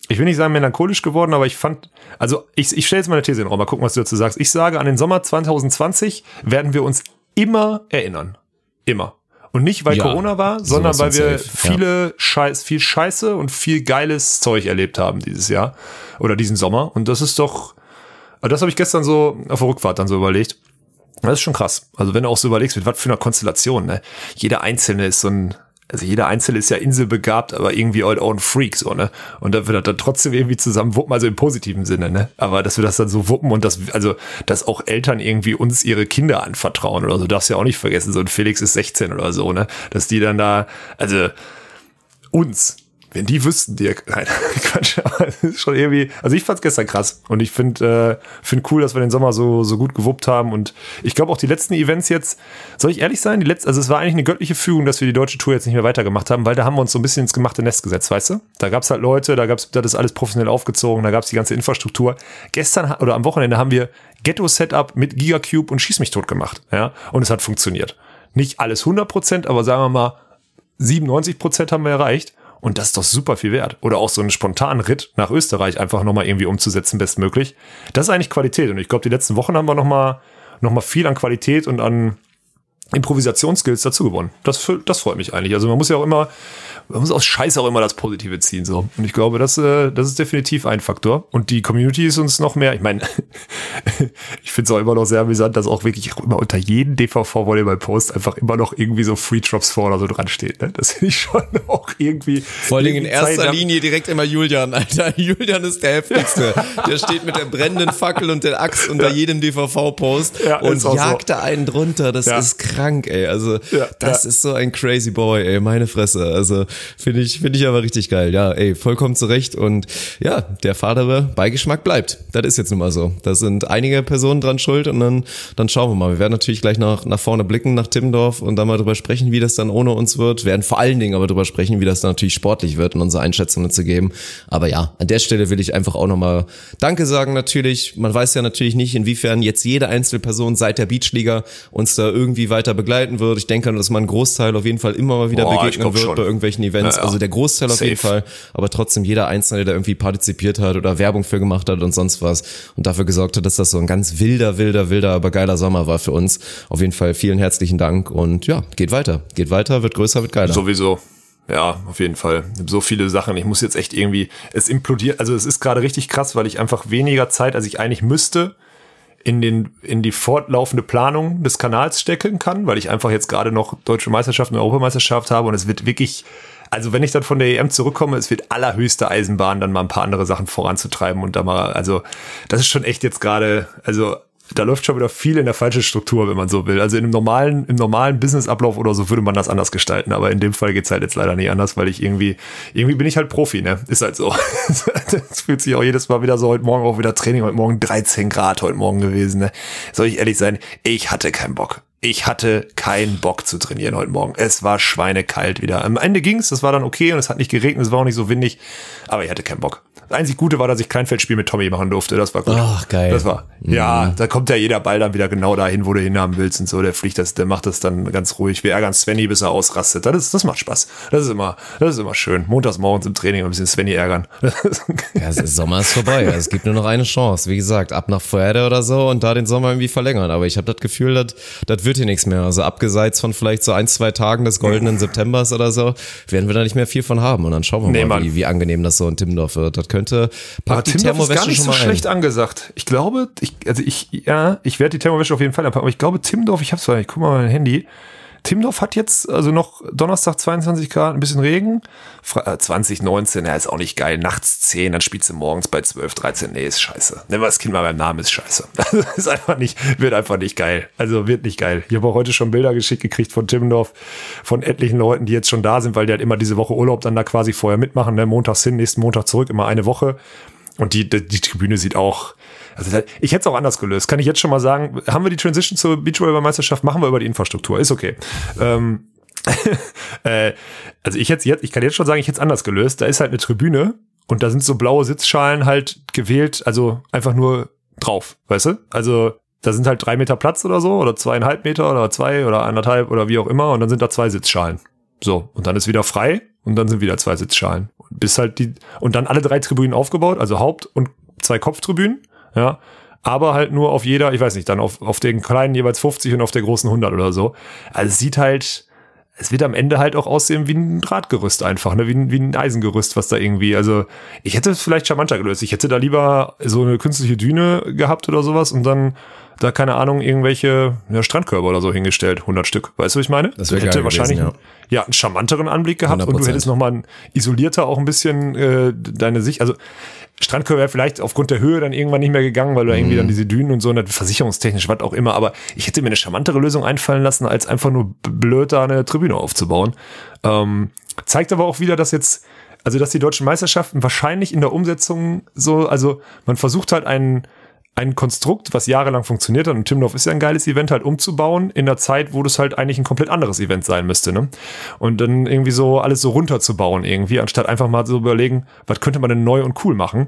ich will nicht sagen melancholisch geworden, aber ich fand, also ich, ich stelle jetzt mal eine These in den Raum, mal gucken, was du dazu sagst. Ich sage, an den Sommer 2020 werden wir uns immer erinnern. Immer. Und nicht, weil Ja, Corona war, sondern weil wir safe, ja. viele Scheiß, viel Scheiße und viel geiles Zeug erlebt haben dieses Jahr oder diesen Sommer. Und das ist doch, also das habe ich gestern so auf der Rückfahrt dann so überlegt. Das ist schon krass. Also wenn du auch so überlegst, mit was für einer Konstellation, ne? Jeder Einzelne ist so ein, also jeder Einzelne ist ja inselbegabt, aber irgendwie all own Freak, so, ne? Und da wird er dann trotzdem irgendwie zusammen wuppen, also im positiven Sinne, ne? Aber dass wir das dann so wuppen und dass, also, dass auch Eltern irgendwie uns ihre Kinder anvertrauen oder so, darfst du ja auch nicht vergessen. So ein Felix ist 16 oder so, ne? Dass die dann da, also, uns, wenn die wüssten, die, nein, Quatsch, es ist schon irgendwie, also ich fand's gestern krass und ich finde, äh, finde cool, dass wir den Sommer so, so gut gewuppt haben und ich glaube auch die letzten Events jetzt, soll ich ehrlich sein, die letzten, also es war eigentlich eine göttliche Fügung, dass wir die deutsche Tour jetzt nicht mehr weitergemacht haben, weil da haben wir uns so ein bisschen ins gemachte Nest gesetzt, weißt du? Da gab's halt Leute, da gab's, das ist alles professionell aufgezogen, da gab's die ganze Infrastruktur. Gestern oder am Wochenende haben wir Ghetto-Setup mit Gigacube und Schieß mich tot gemacht, ja, und es hat funktioniert. Nicht alles 100%, aber sagen wir mal, 97% haben wir erreicht. Und das ist doch super viel wert. Oder auch so einen spontanen Ritt nach Österreich einfach nochmal irgendwie umzusetzen, bestmöglich. Das ist eigentlich Qualität. Und ich glaube, die letzten Wochen haben wir nochmal noch mal viel an Qualität und an Improvisationsskills dazu gewonnen. Das, das freut mich eigentlich. Also man muss ja auch immer, man muss aus Scheiß auch immer das Positive ziehen. so. Und ich glaube, das, äh, das ist definitiv ein Faktor. Und die Community ist uns noch mehr. Ich meine, ich finde es auch immer noch sehr amüsant, dass auch wirklich immer unter jedem DVV-Volleyball-Post einfach immer noch irgendwie so Free Drops vor oder so dran steht. Ne? Das finde ich schon auch irgendwie. Vor allem in erster Zeit Linie direkt immer Julian, Alter. Julian ist der heftigste. der steht mit der brennenden Fackel und der Axt unter ja. jedem DVV-Post ja, und jagt so. da einen drunter. Das ja. ist krank, ey. Also, das ist so ein crazy boy, ey. Meine Fresse. Also, Finde ich, finde ich aber richtig geil. Ja, ey, vollkommen zurecht. Und ja, der Vater-Beigeschmack bleibt. Das ist jetzt nun mal so. Da sind einige Personen dran schuld und dann, dann schauen wir mal. Wir werden natürlich gleich nach, nach vorne blicken, nach Timmendorf und dann mal drüber sprechen, wie das dann ohne uns wird. Wir werden vor allen Dingen aber drüber sprechen, wie das dann natürlich sportlich wird und unsere Einschätzungen zu geben. Aber ja, an der Stelle will ich einfach auch nochmal Danke sagen natürlich. Man weiß ja natürlich nicht, inwiefern jetzt jede einzelne Person seit der Beachliga uns da irgendwie weiter begleiten wird. Ich denke, dass man einen Großteil auf jeden Fall immer mal wieder Boah, begegnen wird schon. bei irgendwelchen Events. Ja, ja. Also der Großteil auf jeden Fall, aber trotzdem jeder Einzelne, der irgendwie partizipiert hat oder Werbung für gemacht hat und sonst was und dafür gesorgt hat, dass das so ein ganz wilder, wilder, wilder, aber geiler Sommer war für uns. Auf jeden Fall vielen herzlichen Dank und ja, geht weiter. Geht weiter, wird größer, wird geiler. Sowieso. Ja, auf jeden Fall. So viele Sachen. Ich muss jetzt echt irgendwie, es implodiert, also es ist gerade richtig krass, weil ich einfach weniger Zeit, als ich eigentlich müsste, in den in die fortlaufende Planung des Kanals stecken kann, weil ich einfach jetzt gerade noch deutsche Meisterschaft und Europameisterschaft habe und es wird wirklich also wenn ich dann von der EM zurückkomme, es wird allerhöchste Eisenbahn, dann mal ein paar andere Sachen voranzutreiben und da mal, also das ist schon echt jetzt gerade, also da läuft schon wieder viel in der falschen Struktur, wenn man so will. Also in einem normalen, im normalen Businessablauf oder so würde man das anders gestalten. Aber in dem Fall geht's halt jetzt leider nicht anders, weil ich irgendwie, irgendwie bin ich halt Profi, ne? Ist halt so. das fühlt sich auch jedes Mal wieder so, heute Morgen auch wieder Training, heute Morgen 13 Grad heute Morgen gewesen, ne? Soll ich ehrlich sein? Ich hatte keinen Bock ich hatte keinen Bock zu trainieren heute Morgen. Es war schweinekalt wieder. Am Ende ging's, das war dann okay und es hat nicht geregnet, es war auch nicht so windig, aber ich hatte keinen Bock. Das einzig Gute war, dass ich Kleinfeldspiel mit Tommy machen durfte. Das war gut. Ach, geil. Das war, mhm. ja, da kommt ja jeder Ball dann wieder genau dahin, wo du hinhaben willst und so. Der fliegt das, der macht das dann ganz ruhig. Wir ärgern Svenny, bis er ausrastet. Das, ist, das macht Spaß. Das ist immer, das ist immer schön. Montags morgens im Training ein bisschen Svenny ärgern. ja, Sommer ist vorbei. Es gibt nur noch eine Chance. Wie gesagt, ab nach Fuerte oder so und da den Sommer irgendwie verlängern. Aber ich habe das Gefühl, das, das wird hier nichts mehr. Also abgeseits von vielleicht so ein, zwei Tagen des goldenen Septembers oder so, werden wir da nicht mehr viel von haben. Und dann schauen wir nee, mal, wie, wie angenehm das so in Timmendorf wird. Das könnte, pack die Thermowäsche ist gar nicht so schlecht angesagt. Ich glaube, ich, also ich, ja, ich werde die Thermowäsche auf jeden Fall anpacken, aber ich glaube, Timmendorf, ich hab's zwar, ich guck mal mein Handy, Timdorf hat jetzt also noch Donnerstag 22 Grad, ein bisschen Regen. 2019, äh, ja, ist auch nicht geil. Nachts 10, dann spielst du morgens bei 12, 13. Nee, ist scheiße. Nennen wir das Kind mal beim Namen, ist scheiße. ist einfach nicht, wird einfach nicht geil. Also wird nicht geil. Ich habe auch heute schon Bilder geschickt gekriegt von Timmendorf, von etlichen Leuten, die jetzt schon da sind, weil die halt immer diese Woche Urlaub dann da quasi vorher mitmachen. Ne? Montags hin, nächsten Montag zurück, immer eine Woche. Und die, die Tribüne sieht auch, also ich hätte es auch anders gelöst. Kann ich jetzt schon mal sagen, haben wir die Transition zur Beachvolleyball-Meisterschaft, machen wir über die Infrastruktur. Ist okay. Ähm, äh, also ich jetzt, jetzt, ich kann jetzt schon sagen, ich hätte es anders gelöst. Da ist halt eine Tribüne und da sind so blaue Sitzschalen halt gewählt, also einfach nur drauf, weißt du? Also da sind halt drei Meter Platz oder so oder zweieinhalb Meter oder zwei oder anderthalb oder wie auch immer und dann sind da zwei Sitzschalen. So, und dann ist wieder frei und dann sind wieder zwei Sitzschalen. Bis halt die, und dann alle drei Tribünen aufgebaut, also Haupt- und zwei Kopftribünen ja. Aber halt nur auf jeder, ich weiß nicht, dann auf, auf den kleinen jeweils 50 und auf der großen 100 oder so. Also es sieht halt, es wird am Ende halt auch aussehen wie ein Drahtgerüst einfach, ne? wie, ein, wie ein Eisengerüst, was da irgendwie, also ich hätte es vielleicht charmanter gelöst. Ich hätte da lieber so eine künstliche Düne gehabt oder sowas und dann da, keine Ahnung, irgendwelche ja, Strandkörper oder so hingestellt, 100 Stück. Weißt du, was ich meine? Das wäre hätte wahrscheinlich gewesen, ja. ja. einen charmanteren Anblick gehabt 100%. und du hättest nochmal ein isolierter auch ein bisschen äh, deine Sicht, also Strandkörper wäre vielleicht aufgrund der Höhe dann irgendwann nicht mehr gegangen, weil du irgendwie dann mhm. diese Dünen und so, und versicherungstechnisch, was auch immer. Aber ich hätte mir eine charmantere Lösung einfallen lassen, als einfach nur blöd da eine Tribüne aufzubauen. Ähm, zeigt aber auch wieder, dass jetzt also dass die deutschen Meisterschaften wahrscheinlich in der Umsetzung so, also man versucht halt einen ein Konstrukt, was jahrelang funktioniert hat, und Timdorf ist ja ein geiles Event, halt umzubauen in der Zeit, wo das halt eigentlich ein komplett anderes Event sein müsste, ne? Und dann irgendwie so alles so runterzubauen irgendwie, anstatt einfach mal so überlegen, was könnte man denn neu und cool machen.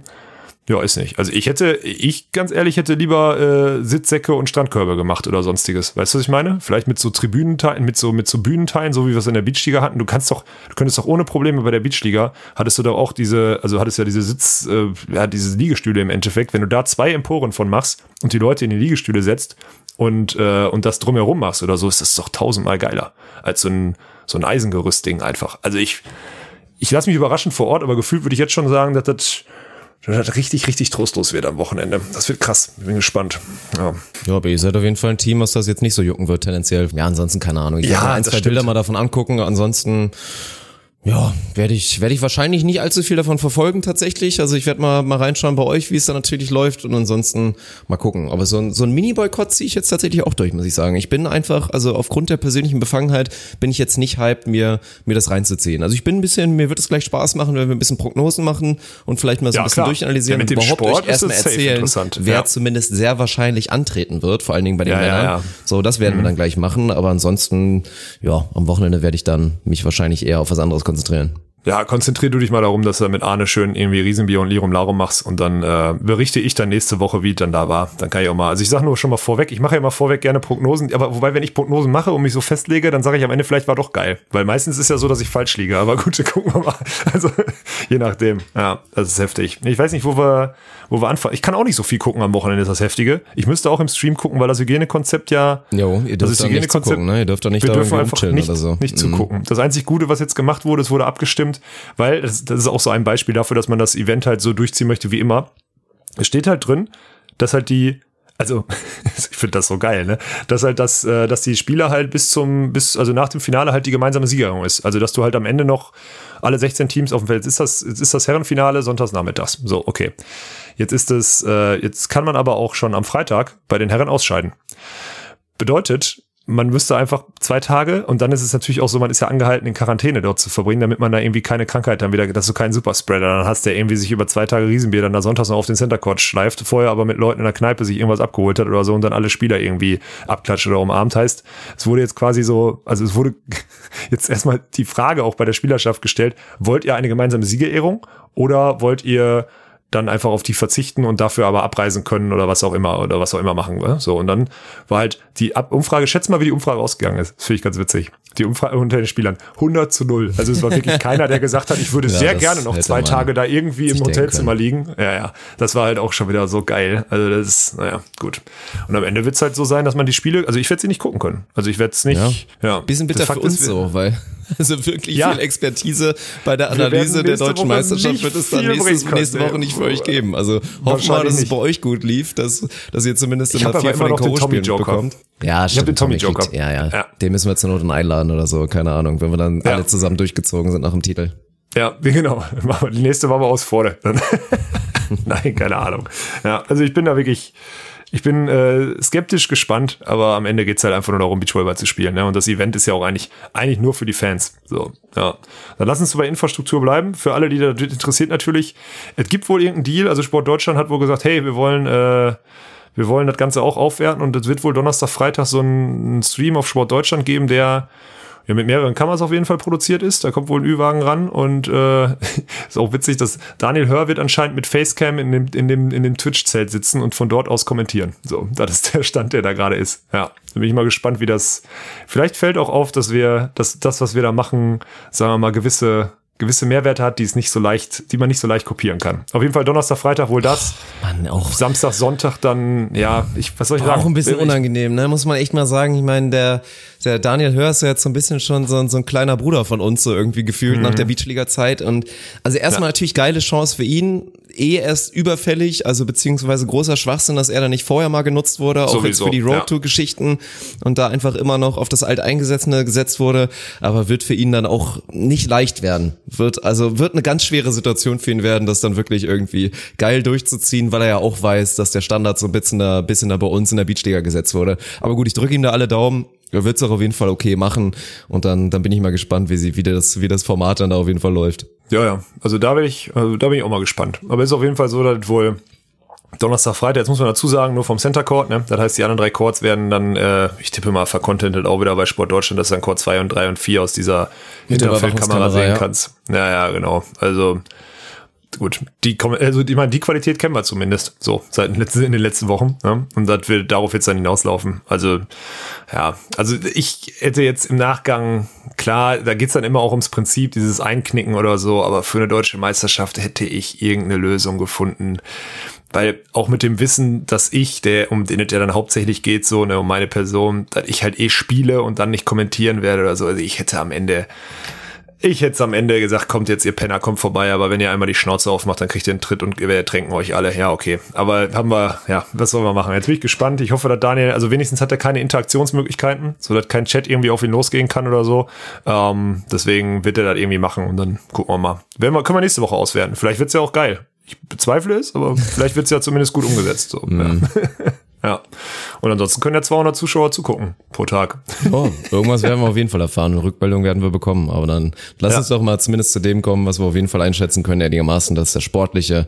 Ja, ist nicht. Also ich hätte, ich ganz ehrlich hätte lieber äh, Sitzsäcke und Strandkörbe gemacht oder sonstiges. Weißt du, was ich meine? Vielleicht mit so Tribünenteilen, mit so mit so Bühnenteilen, so wie wir es in der Beachliga hatten. Du kannst doch, du könntest doch ohne Probleme bei der Beachliga hattest du doch auch diese, also hattest ja diese Sitz, äh, ja diese Liegestühle im Endeffekt. Wenn du da zwei Emporen von machst und die Leute in die Liegestühle setzt und äh, und das drumherum machst oder so, ist das doch tausendmal geiler als so ein so ein Eisengerüstding einfach. Also ich ich lasse mich überraschen vor Ort, aber gefühlt würde ich jetzt schon sagen, dass das das halt richtig, richtig trostlos wird am Wochenende. Das wird krass. Bin gespannt. Ja. Ja, aber ihr seid auf jeden Fall ein Team, was das jetzt nicht so jucken wird, tendenziell. Ja, ansonsten keine Ahnung. Ich Ja, ein, zwei stimmt. Bilder mal davon angucken. Ansonsten, ja, werde ich, werde ich wahrscheinlich nicht allzu viel davon verfolgen tatsächlich. Also ich werde mal, mal reinschauen bei euch, wie es da natürlich läuft und ansonsten mal gucken. Aber so ein, so ein Mini-Boykott ziehe ich jetzt tatsächlich auch durch, muss ich sagen. Ich bin einfach, also aufgrund der persönlichen Befangenheit bin ich jetzt nicht hyped, mir, mir das reinzuziehen. Also ich bin ein bisschen, mir wird es gleich Spaß machen, wenn wir ein bisschen Prognosen machen und vielleicht mal so Ja, ein bisschen klar. durchanalysieren Ja, mit und dem überhaupt Sport euch erstmal erzählen, wer Ja. zumindest sehr wahrscheinlich antreten wird, vor allen Dingen bei den Männern. So, das werden wir dann gleich machen. Aber ansonsten, ja, am Wochenende werde ich dann mich wahrscheinlich eher auf was anderes konzentrieren. Ja, konzentrier du dich mal darum, dass du mit Arne schön irgendwie Riesenbier und Lirum Larum machst und dann äh, berichte ich dann nächste Woche, wie es dann da war. Dann kann ich auch mal, also ich sage nur schon mal vorweg, ich mache ja immer vorweg gerne Prognosen, aber wobei, wenn ich Prognosen mache und mich so festlege, dann sage ich am Ende, vielleicht war doch geil. Weil meistens ist ja so, dass ich falsch liege, aber gut, gucken wir mal. Also, je nachdem. Ja, das ist heftig. Ich weiß nicht, wo wir, wo wir anfangen. Ich kann auch nicht so viel gucken am Wochenende, ist das Heftige. Ich müsste auch im Stream gucken, weil das Hygienekonzept ja Jo, ihr das dürft ist da nicht Hygienekonzept. zugucken, ne? Ihr dürft da nicht wir dürfen einfach nicht, oder so. nicht Mhm. zugucken. Das einzig Gute, was jetzt gemacht wurde, es wurde abgestimmt, weil das, das ist auch so ein Beispiel dafür, dass man das Event halt so durchziehen möchte wie immer. Es steht halt drin, dass halt die also ich finde das so geil, ne? Dass halt das, äh, dass die Spieler halt bis zum, bis, also nach dem Finale halt die gemeinsame Siegerung ist. Also dass du halt am Ende noch alle 16 Teams auf dem Feld. Jetzt ist das, ist das Herrenfinale sonntags nachmittags. So, okay. Jetzt ist es, äh, jetzt kann man aber auch schon am Freitag bei den Herren ausscheiden. Bedeutet, man müsste einfach zwei Tage und dann ist es natürlich auch so, man ist ja angehalten, in Quarantäne dort zu verbringen, damit man da irgendwie keine Krankheit dann wieder, dass du keinen Superspreader dann hast, der irgendwie sich über zwei Tage Riesenbier dann da sonntags noch auf den Center Court schleift, vorher aber mit Leuten in der Kneipe sich irgendwas abgeholt hat oder so und dann alle Spieler irgendwie abklatscht oder umarmt heißt. Es wurde jetzt quasi so, also es wurde jetzt erstmal die Frage auch bei der Spielerschaft gestellt, wollt ihr eine gemeinsame Siegerehrung oder wollt ihr dann einfach auf die verzichten und dafür aber abreisen können oder was auch immer oder was auch immer machen. Ne? So und dann war halt die Ab Umfrage, schätz mal, wie die Umfrage ausgegangen ist. Das finde ich ganz witzig. Die Umfrage unter den Spielern 100 zu 0. Also es war wirklich keiner, der gesagt hat, ich würde Ja, sehr gerne noch zwei Tage da irgendwie im Hotelzimmer liegen. Ja, ja, das war halt auch schon wieder so geil. Also das ist, naja, gut. Und am Ende wird es halt so sein, dass man die Spiele, also ich werde sie nicht gucken können. Also ich werde es nicht. Ja. Bisschen bitter für uns so, weil also wirklich Ja. viel Expertise bei der Wir Analyse der deutschen Woche Meisterschaft wird es dann nächstes, nächste Woche nicht für euch geben. Also hoffen wir mal, dass es bei euch gut lief, dass, dass ihr zumindest Ich immer viel von den Joker. bekommt. Ja, Ich hab den Tommy kriegt- Joker. Ja, ja, Ja. Den müssen wir zur Not einladen oder so, keine Ahnung, wenn wir dann Ja. alle zusammen durchgezogen sind nach dem Titel. Ja, genau. Wir- Die nächste war aber aus vorne. Nein, keine Ahnung. Ja, also ich bin da wirklich, ich bin äh, skeptisch gespannt, aber am Ende geht's halt einfach nur darum, Beachvolleyball zu spielen. Ne? Und das Event ist ja auch eigentlich, eigentlich nur für die Fans. So, ja. Dann lass uns bei Infrastruktur bleiben. Für alle, die da interessiert natürlich. Es gibt wohl irgendeinen Deal. Also Sport Deutschland hat wohl gesagt, hey, wir wollen äh, wir wollen das Ganze auch aufwerten und es wird wohl Donnerstag, Freitag so einen Stream auf Sport Deutschland geben, der ja, mit mehreren Kameras auf jeden Fall produziert ist. Da kommt wohl ein Ü-Wagen ran und äh, ist auch witzig, dass Daniel Hör wird anscheinend mit Facecam in dem, in dem, in dem Twitch-Zelt sitzen und von dort aus kommentieren. So, das ist der Stand, der da gerade ist. Ja, da bin ich mal gespannt, wie das. Vielleicht fällt auch auf, dass wir, dass das, was wir da machen, sagen wir mal, gewisse gewisse Mehrwerte hat, die es nicht so leicht, die man nicht so leicht kopieren kann. Auf jeden Fall Donnerstag, Freitag wohl das. Mann, auch Samstag, Sonntag dann, ja, ich, was soll ich sagen? Auch ein bisschen Ich- unangenehm, ne? Muss man echt mal sagen. Ich meine, der, der Daniel Hör ist ja jetzt so ein bisschen schon so, ein- so ein kleiner Bruder von uns, so irgendwie gefühlt Mhm. nach der Beachliga-Zeit. Und also erstmal natürlich geile Chance für ihn. Eh erst überfällig, also beziehungsweise großer Schwachsinn, dass er da nicht vorher mal genutzt wurde, auch jetzt Sowieso, für die ja. Road-Tour-Geschichten und da einfach immer noch auf das Alteingesetzte gesetzt wurde. Aber wird für ihn dann auch nicht leicht werden. Wird, also wird eine ganz schwere Situation für ihn werden, das dann wirklich irgendwie geil durchzuziehen, weil er ja auch weiß, dass der Standard so ein bisschen da, bisschen da bei uns in der Beachliga gesetzt wurde. Aber gut, ich drücke ihm da alle Daumen. Er wird es auch auf jeden Fall okay machen und dann, dann bin ich mal gespannt, wie sie, wie das, wie das Format dann da auf jeden Fall läuft. Ja, ja. Also da bin ich, also da bin ich auch mal gespannt. Aber es ist auf jeden Fall so, dass wohl Donnerstag, Freitag, jetzt muss man dazu sagen, nur vom Center Court, ne? Das heißt, die anderen drei Courts werden dann, äh, ich tippe mal, vercontentet auch wieder bei Sport Deutschland, dass du dann Court 2 und 3 und 4 aus dieser Hinterfeldkamera sehen ja. kannst. Ja, ja, genau. Also gut, die also ich meine, die Qualität kennen wir zumindest so seit den letzten, in den letzten Wochen. Ne? Und das wird darauf jetzt dann hinauslaufen. Also ja, also ich hätte jetzt im Nachgang, klar, da geht's dann immer auch ums Prinzip, dieses Einknicken oder so, aber für eine deutsche Meisterschaft hätte ich irgendeine Lösung gefunden. Weil auch mit dem Wissen, dass ich, der, um den es ja dann hauptsächlich geht, so, ne, um meine Person, dass ich halt eh spiele und dann nicht kommentieren werde oder so. Also ich hätte am Ende, ich hätte am Ende gesagt, kommt jetzt ihr Penner, kommt vorbei, aber wenn ihr einmal die Schnauze aufmacht, dann kriegt ihr einen Tritt und wir ertränken euch alle. Ja, okay. Aber haben wir, ja, was sollen wir machen? Jetzt bin ich gespannt. Ich hoffe, dass Daniel, also wenigstens hat er keine Interaktionsmöglichkeiten, so dass kein Chat irgendwie auf ihn losgehen kann oder so. Ähm, deswegen wird er das irgendwie machen und dann gucken wir mal. Werden wir, können wir nächste Woche auswerten. Vielleicht wird's ja auch geil. Ich bezweifle es, aber vielleicht wird's ja zumindest gut umgesetzt. So. Ja. ja. Und ansonsten können ja 200 Zuschauer zugucken pro Tag. Oh, irgendwas werden wir auf jeden Fall erfahren. Eine Rückmeldung werden wir bekommen. Aber dann lass Ja. uns doch mal zumindest zu dem kommen, was wir auf jeden Fall einschätzen können, einigermaßen. Das ist das Sportliche.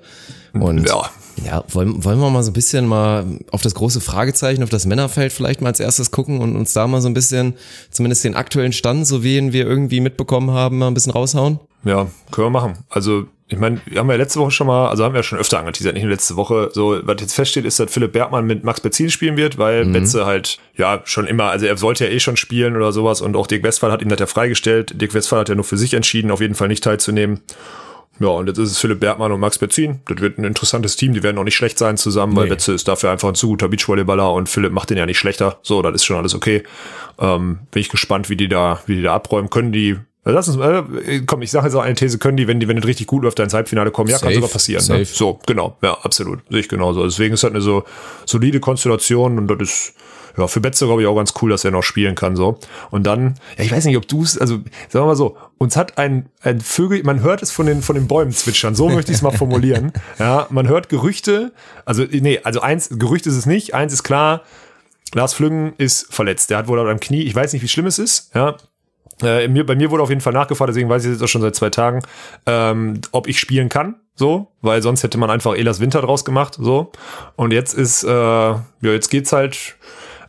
Und Ja. ja, wollen, wollen wir mal so ein bisschen mal auf das große Fragezeichen, auf das Männerfeld vielleicht mal als erstes gucken und uns da mal so ein bisschen, zumindest den aktuellen Stand, so wie ihn wir irgendwie mitbekommen haben, mal ein bisschen raushauen? Ja, können wir machen. Also, ich meine, wir haben ja letzte Woche schon mal, also haben wir ja schon öfter angeteasert, nicht nur letzte Woche. So, was jetzt feststeht, ist, dass Philipp Bergmann mit Max Betzin spielen wird, weil Betze halt, ja, schon immer, also er sollte ja eh schon spielen oder sowas und auch Dirk Westphal hat ihn das ja freigestellt. Dirk Westphal hat ja nur für sich entschieden, auf jeden Fall nicht teilzunehmen. Ja, und jetzt ist es Philipp Bergmann und Max Betzin. Das wird ein interessantes Team. Die werden auch nicht schlecht sein zusammen, weil Nee. Betze ist dafür einfach ein zu guter Beachvolleyballer und Philipp macht den ja nicht schlechter. So, das ist schon alles okay. Ähm, bin ich gespannt, wie die da, wie die da abräumen. Können die, lass uns, äh, komm, ich sage jetzt auch eine These, können die, wenn die, wenn es richtig gut läuft, da ins Halbfinale kommen? Ja, kann Safe, sogar passieren. Ne? So, genau. Ja, absolut. Sehe ich genauso. Deswegen ist das eine so solide Konstellation und das ist, ja, für Betze glaube ich auch ganz cool, dass er noch spielen kann, so. Und dann, ja, ich weiß nicht, ob du es, also, sagen wir mal so, uns hat ein, ein Vögel, man hört es von den, von den Bäumen zwitschern, so möchte ich es mal formulieren. Ja, man hört Gerüchte, also, nee, also eins, Gerücht ist es nicht, eins ist klar, Lars Flüggen ist verletzt. Der hat wohl am Knie, ich weiß nicht, wie schlimm es ist, ja. Äh, mir, bei mir wurde auf jeden Fall nachgefragt, deswegen weiß ich jetzt auch schon seit zwei Tagen, ähm, ob ich spielen kann, so, weil sonst hätte man einfach Elas Winter draus gemacht, so. Und jetzt ist, äh, ja, jetzt geht's halt.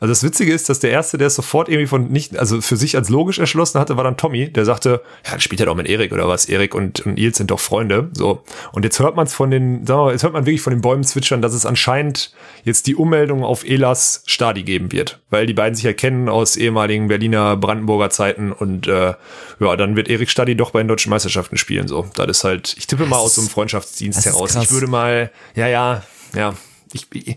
Also das Witzige ist, dass der erste, der es sofort irgendwie von nicht, also für sich als logisch erschlossen hatte, war dann Tommy, der sagte, ja, dann spielt er doch mit Erik oder was? Erik und, und Nils sind doch Freunde, so. Und jetzt hört man es von den, sagen wir mal, jetzt hört man wirklich von den Bäumen zwitschern, dass es anscheinend jetzt die Ummeldung auf Elas Stadi geben wird, weil die beiden sich ja kennen aus ehemaligen Berliner Brandenburger Zeiten und äh, ja, dann wird Erik Stadi doch bei den deutschen Meisterschaften spielen, so. Das ist halt, ich tippe mal aus so einem Freundschaftsdienst das heraus. Ich würde mal, ja, ja, ja, ich, ich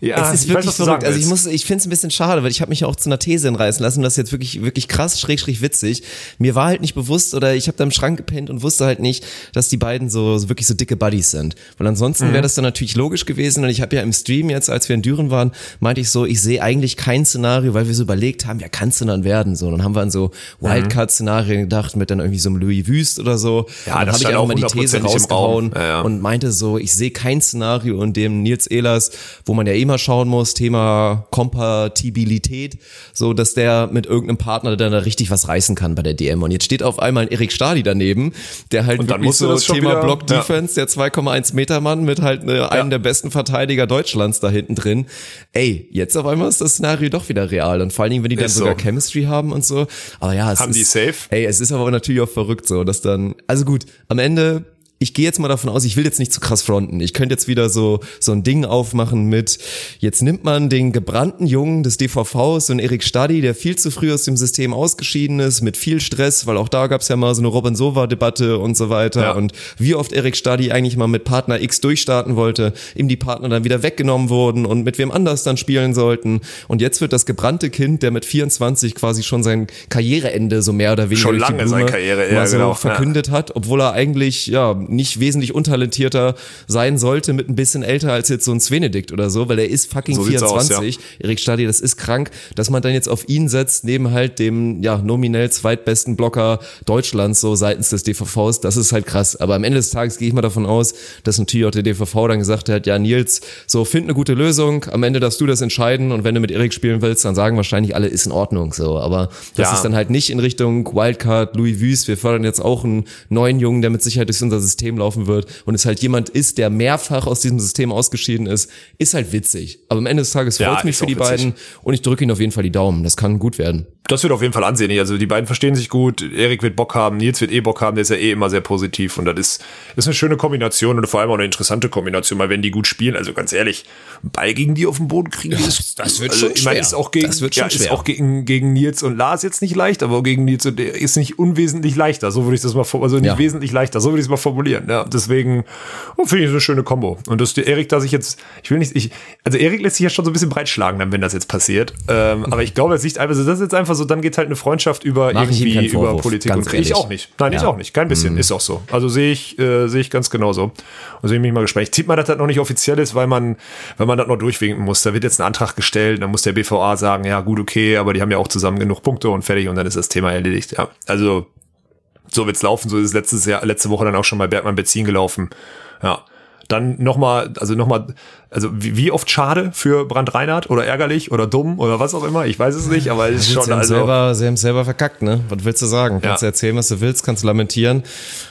ja, es ist wirklich du verrückt. Also ich muss, ich finde es ein bisschen schade, weil ich habe mich ja auch zu einer These hinreißen lassen. Das ist jetzt wirklich, wirklich krass, schräg, schräg witzig. Mir war halt nicht bewusst oder ich habe da im Schrank gepennt und wusste halt nicht, dass die beiden so, so wirklich so dicke Buddies sind. Weil ansonsten Mhm. wäre das dann natürlich logisch gewesen. Und ich habe ja im Stream jetzt, als wir in Düren waren, meinte ich so, ich sehe eigentlich kein Szenario, weil wir so überlegt haben, ja, kann's denn dann werden? So, und dann haben wir an so Wildcard-Szenarien gedacht mit dann irgendwie so einem Louis Wüst oder so. Ja, dann das habe ich auch mal die These rausgehauen Ja, ja. und meinte so, ich sehe kein Szenario, in dem Nils Ehlers, wo man ja immer schauen muss, Thema Kompatibilität, so dass der mit irgendeinem Partner dann da richtig was reißen kann bei der DM. Und jetzt steht auf einmal ein Erik Stadi daneben, der halt Und dann wirklich so Thema wieder- Block ja. Defense, der 2,1 Meter Mann mit halt ne, einem der besten Verteidiger Deutschlands da hinten drin. Ey, jetzt auf einmal ist das Szenario doch wieder real. Und vor allen Dingen, wenn die dann Ist sogar so. Chemistry haben und so. Aber ja, es Haben ist, die safe? Ey, es ist aber natürlich auch verrückt so, dass dann, also gut, am Ende, ich gehe jetzt mal davon aus, ich will jetzt nicht zu krass fronten. Ich könnte jetzt wieder so, so ein Ding aufmachen mit, jetzt nimmt man den gebrannten Jungen des DVVs, so einen Erik Stadi, der viel zu früh aus dem System ausgeschieden ist, mit viel Stress, weil auch da gab's ja mal so eine Robin Sova-Debatte und so weiter. Ja. Und wie oft Erik Stadi eigentlich mal mit Partner X durchstarten wollte, ihm die Partner dann wieder weggenommen wurden und mit wem anders dann spielen sollten. Und jetzt wird das gebrannte Kind, der mit 24 quasi schon sein Karriereende so mehr oder weniger Schon lange Blume Karriere, ja, so genau, ja. verkündet hat, obwohl er eigentlich ja nicht wesentlich untalentierter sein sollte, mit ein bisschen älter als jetzt so ein Svenedikt oder so, weil er ist fucking So sieht's 24. aus, ja. Erik Stadi, das ist krank, dass man dann jetzt auf ihn setzt, neben halt dem, ja, nominell zweitbesten Blocker Deutschlands, so seitens des DVVs, das ist halt krass. Aber am Ende des Tages gehe ich mal davon aus, dass natürlich auch der DVV dann gesagt hat, ja, Nils, so, find eine gute Lösung, am Ende darfst du das entscheiden und wenn du mit Erik spielen willst, dann sagen wahrscheinlich alle, ist in Ordnung, so. Aber das Ja. ist dann halt nicht in Richtung Wildcard, Louis Wüst, wir fördern jetzt auch einen neuen Jungen, der mit Sicherheit durch unser System laufen wird und es halt jemand ist, der mehrfach aus diesem System ausgeschieden ist, ist halt witzig. Aber am Ende des Tages Ja, freut mich für die witzig. beiden und ich drücke ihnen auf jeden Fall die Daumen. Das kann gut werden. Das wird auf jeden Fall ansehen. Also die beiden verstehen sich gut. Erik wird Bock haben, Nils wird eh Bock haben. Der ist ja eh immer sehr positiv und das ist, ist eine schöne Kombination und vor allem auch eine interessante Kombination, weil wenn die gut spielen, also ganz ehrlich, Ball gegen die auf den Boden kriegen, ist, das wird also, schon ich meine, schwer. ist auch gegen, Das wird ja, schon ist schwer. auch gegen, gegen Nils und Lars jetzt nicht leicht, aber gegen Nils und der ist nicht unwesentlich leichter. So würde ich das mal, also nicht Ja. wesentlich leichter. So würde ich es mal formulieren. Ja, deswegen oh, finde ich eine schöne Kombo. Und dass Erik da sich jetzt, ich will nicht, ich, also Erik lässt sich ja schon so ein bisschen breitschlagen, dann, wenn das jetzt passiert. Ähm, aber ich glaube, es liegt einfach, so, das ist jetzt einfach so, dann geht halt eine Freundschaft über Mach ich irgendwie über Vorwurf, Politik und Krieg. Ich auch nicht. Nein, ich Ja. auch nicht. Kein bisschen. Ist auch so. Also sehe ich, äh, sehe ich ganz genauso. Und sehe mich mal gespannt. Ich zieht man, dass das noch nicht offiziell ist, weil man, weil man das noch durchwinken muss. Da wird jetzt ein Antrag gestellt, dann muss der BVA sagen, ja, gut, okay, aber die haben ja auch zusammen genug Punkte und fertig und dann ist das Thema erledigt. Ja. Also, so wird's laufen. So ist es letztes Jahr, letzte Woche dann auch schon bei Bergmann Benzin gelaufen. Ja. Dann nochmal, also nochmal, also wie, wie oft schade für Brand Reinhardt oder ärgerlich oder dumm oder was auch immer, ich weiß es nicht, aber es ist sie, schon, haben also, selber, sie haben selber verkackt, ne? Was willst du sagen? Kannst Ja. du erzählen, was du willst, kannst lamentieren,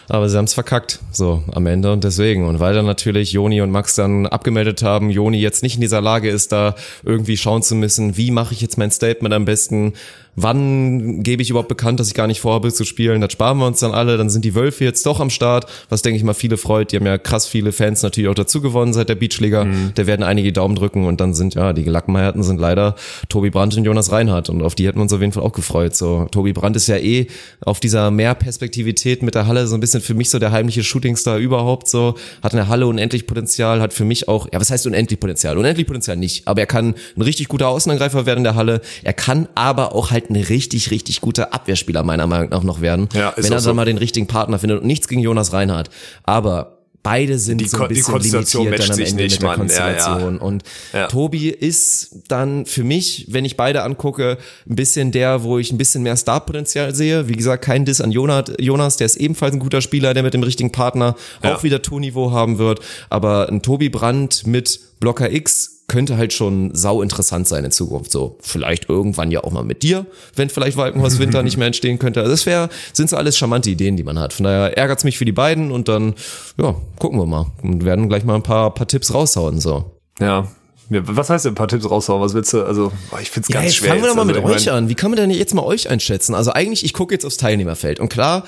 aber sie haben es verkackt, so am Ende und deswegen. Und weil dann natürlich Joni und Max dann abgemeldet haben, Joni jetzt nicht in dieser Lage ist, da irgendwie schauen zu müssen, wie mache ich jetzt mein Statement am besten, wann gebe ich überhaupt bekannt, dass ich gar nicht vorhabe zu spielen, das sparen wir uns dann alle, dann sind die Wölfe jetzt doch am Start, was denke ich mal viele freut, die haben ja krass viele Fans natürlich auch dazu gewonnen seit der Beachliga, Mhm. da werden einige die Daumen drücken und dann sind, ja, die Gelackmeierten sind leider Tobi Brandt und Jonas Reinhardt und auf die hätten wir uns auf jeden Fall auch gefreut, so. Tobi Brandt ist ja eh auf dieser Mehrperspektivität mit der Halle so ein bisschen für mich so der heimliche Shootingstar überhaupt so, hat in der Halle unendlich Potenzial, hat für mich auch, ja, was heißt unendlich Potenzial? Unendlich Potenzial nicht, aber er kann ein richtig guter Außenangreifer werden in der Halle, er kann aber auch halt ein richtig, richtig guter Abwehrspieler meiner Meinung nach noch werden, Ja, wenn er dann so. mal den richtigen Partner findet und nichts gegen Jonas Reinhardt, aber beide sind Die so ein bisschen Konstellation limitiert dann am Ende nicht, mit der Mann. Ja, ja. Konstellation und Ja. Tobi ist dann für mich, wenn ich beide angucke, ein bisschen der, wo ich ein bisschen mehr Startpotenzial sehe. Wie gesagt, kein Diss an Jonas, Jonas, der ist ebenfalls ein guter Spieler, der mit dem richtigen Partner Ja. auch wieder Tourniveau haben wird. Aber ein Tobi Brandt mit Blocker X könnte halt schon sau interessant sein in Zukunft. So, vielleicht irgendwann ja auch mal mit dir, wenn vielleicht Walkenhorst Winter nicht mehr entstehen könnte. Also das wäre, sind so alles charmante Ideen, die man hat. Von daher ärgert's mich für die beiden und dann, ja, gucken wir mal. Und werden gleich mal ein paar, paar Tipps raushauen, so. Ja. Ja, Was heißt denn ein paar Tipps raushauen? Was willst du? Also, boah, ich find's Ja, ganz jetzt schwer. fangen wir doch mal also, mit euch an. Wie kann man denn jetzt mal euch einschätzen? Also eigentlich, ich gucke jetzt aufs Teilnehmerfeld und klar,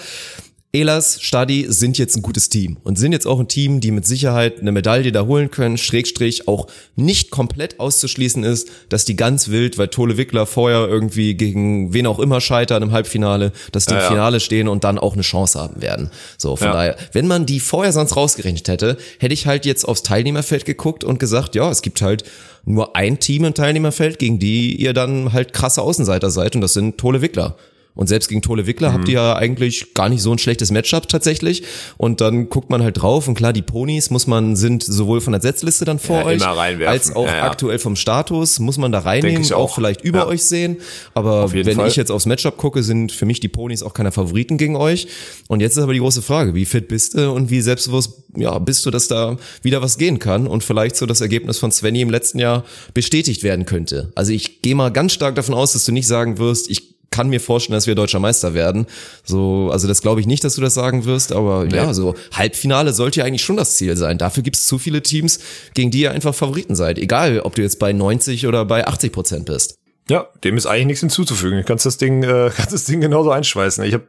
Elas, Stadi sind jetzt ein gutes Team und sind jetzt auch ein Team, die mit Sicherheit eine Medaille da holen können, Schrägstrich auch nicht komplett auszuschließen ist, dass die ganz wild, weil Tole Wickler vorher irgendwie gegen wen auch immer scheitern im Halbfinale, dass die Ja, im ja. Finale stehen und dann auch eine Chance haben werden. So, von Ja. daher, wenn man die vorher sonst rausgerechnet hätte, hätte ich halt jetzt aufs Teilnehmerfeld geguckt und gesagt, ja, es gibt halt nur ein Team im Teilnehmerfeld, gegen die ihr dann halt krasse Außenseiter seid und das sind Tole Wickler. Und selbst gegen Tole Wickler Mhm. habt ihr ja eigentlich gar nicht so ein schlechtes Matchup tatsächlich. Und dann guckt man halt drauf und klar, die Ponys muss man, sind sowohl von der Setzliste dann vor Ja, euch, als auch Ja, ja. aktuell vom Status muss man da reinnehmen, auch. auch. vielleicht über euch sehen. Aber wenn Fall. ich jetzt aufs Matchup gucke, sind für mich die Ponys auch keine Favoriten gegen euch. Und jetzt ist aber die große Frage, wie fit bist du und wie selbstbewusst ja, bist du, dass da wieder was gehen kann und vielleicht so das Ergebnis von Svenny im letzten Jahr bestätigt werden könnte. Also ich gehe mal ganz stark davon aus, dass du nicht sagen wirst, ich kann mir vorstellen, dass wir deutscher Meister werden. So, also das glaube ich nicht, dass du das sagen wirst, aber ja, so Halbfinale sollte ja eigentlich schon das Ziel sein. Dafür gibt es zu viele Teams, gegen die ihr einfach Favoriten seid. Egal, ob du jetzt bei 90 oder bei 80 Prozent bist. Ja, dem ist eigentlich nichts hinzuzufügen. Du kannst das Ding, äh, kannst das Ding genauso einschweißen. Ich hab,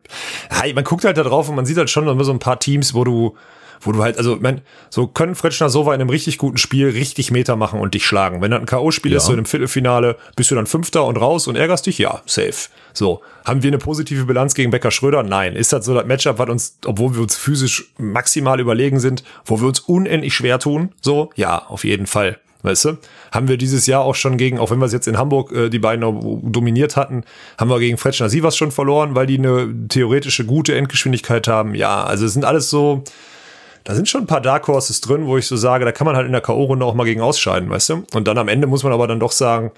man guckt halt da drauf und man sieht halt schon immer so ein paar Teams, wo du, wo du halt, also, mein, so können Fretschner Sova in einem richtig guten Spiel richtig Meter machen und dich schlagen. Wenn das ein K.O.-Spiel ist, so in einem Viertelfinale, bist du dann Fünfter und raus und ärgerst dich? Ja, safe. So. Haben wir eine positive Bilanz gegen Becker Schröder? Nein. Ist das so das Matchup, was uns, obwohl wir uns physisch maximal überlegen sind, wo wir uns unendlich schwer tun? So? Ja, auf jeden Fall. Weißt du? Haben wir dieses Jahr auch schon gegen, auch wenn wir es jetzt in Hamburg äh, die beiden dominiert hatten, haben wir gegen Fretschner Sievers schon verloren, weil die eine theoretische gute Endgeschwindigkeit haben. Ja, also es sind alles so, da sind schon ein paar Dark Horses drin, wo ich so sage, da kann man halt in der K.O.-Runde auch mal gegen ausscheiden, weißt du? Und dann am Ende muss man aber dann doch sagen,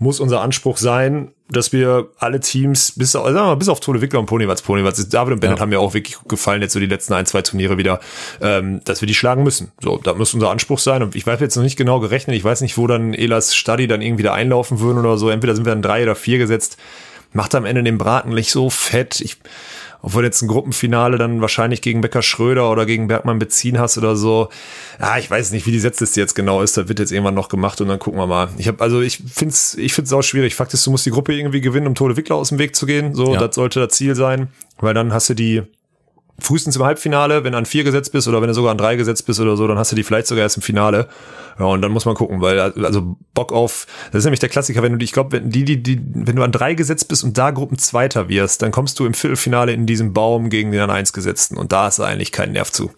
muss unser Anspruch sein, dass wir alle Teams, bis, sagen wir mal, bis auf Tole Wickler und Ponywatz, Ponywatz, David und Bennett ja. haben mir auch wirklich gut gefallen, jetzt so die letzten ein, zwei Turniere wieder, ähm, dass wir die schlagen müssen. So, da muss unser Anspruch sein. Und ich weiß jetzt noch nicht genau gerechnet, ich weiß nicht, wo dann Elas Study dann irgendwie da einlaufen würden oder so. Entweder sind wir dann drei oder vier gesetzt. Macht am Ende den Braten nicht so fett. Ich, obwohl jetzt ein Gruppenfinale dann wahrscheinlich gegen Becker Schröder oder gegen Bergmann beziehen hast oder so. Ja, ich weiß nicht, wie die Setzliste jetzt genau ist. Das wird jetzt irgendwann noch gemacht und dann gucken wir mal. Ich habe also ich find's ich find's auch schwierig. Fakt ist, du musst die Gruppe irgendwie gewinnen, um Tode Wickler aus dem Weg zu gehen. So, ja. das sollte das Ziel sein, weil dann hast du die frühestens im Halbfinale, wenn du an vier gesetzt bist oder wenn du sogar an drei gesetzt bist oder so, dann hast du die vielleicht sogar erst im Finale. Ja, und dann muss man gucken, weil also Bock auf, das ist nämlich der Klassiker, wenn du ich glaube, wenn die, die, die, wenn du an drei gesetzt bist und da Gruppenzweiter wirst, dann kommst du im Viertelfinale in diesem Baum gegen den an eins gesetzten und da ist eigentlich kein Nerv zu.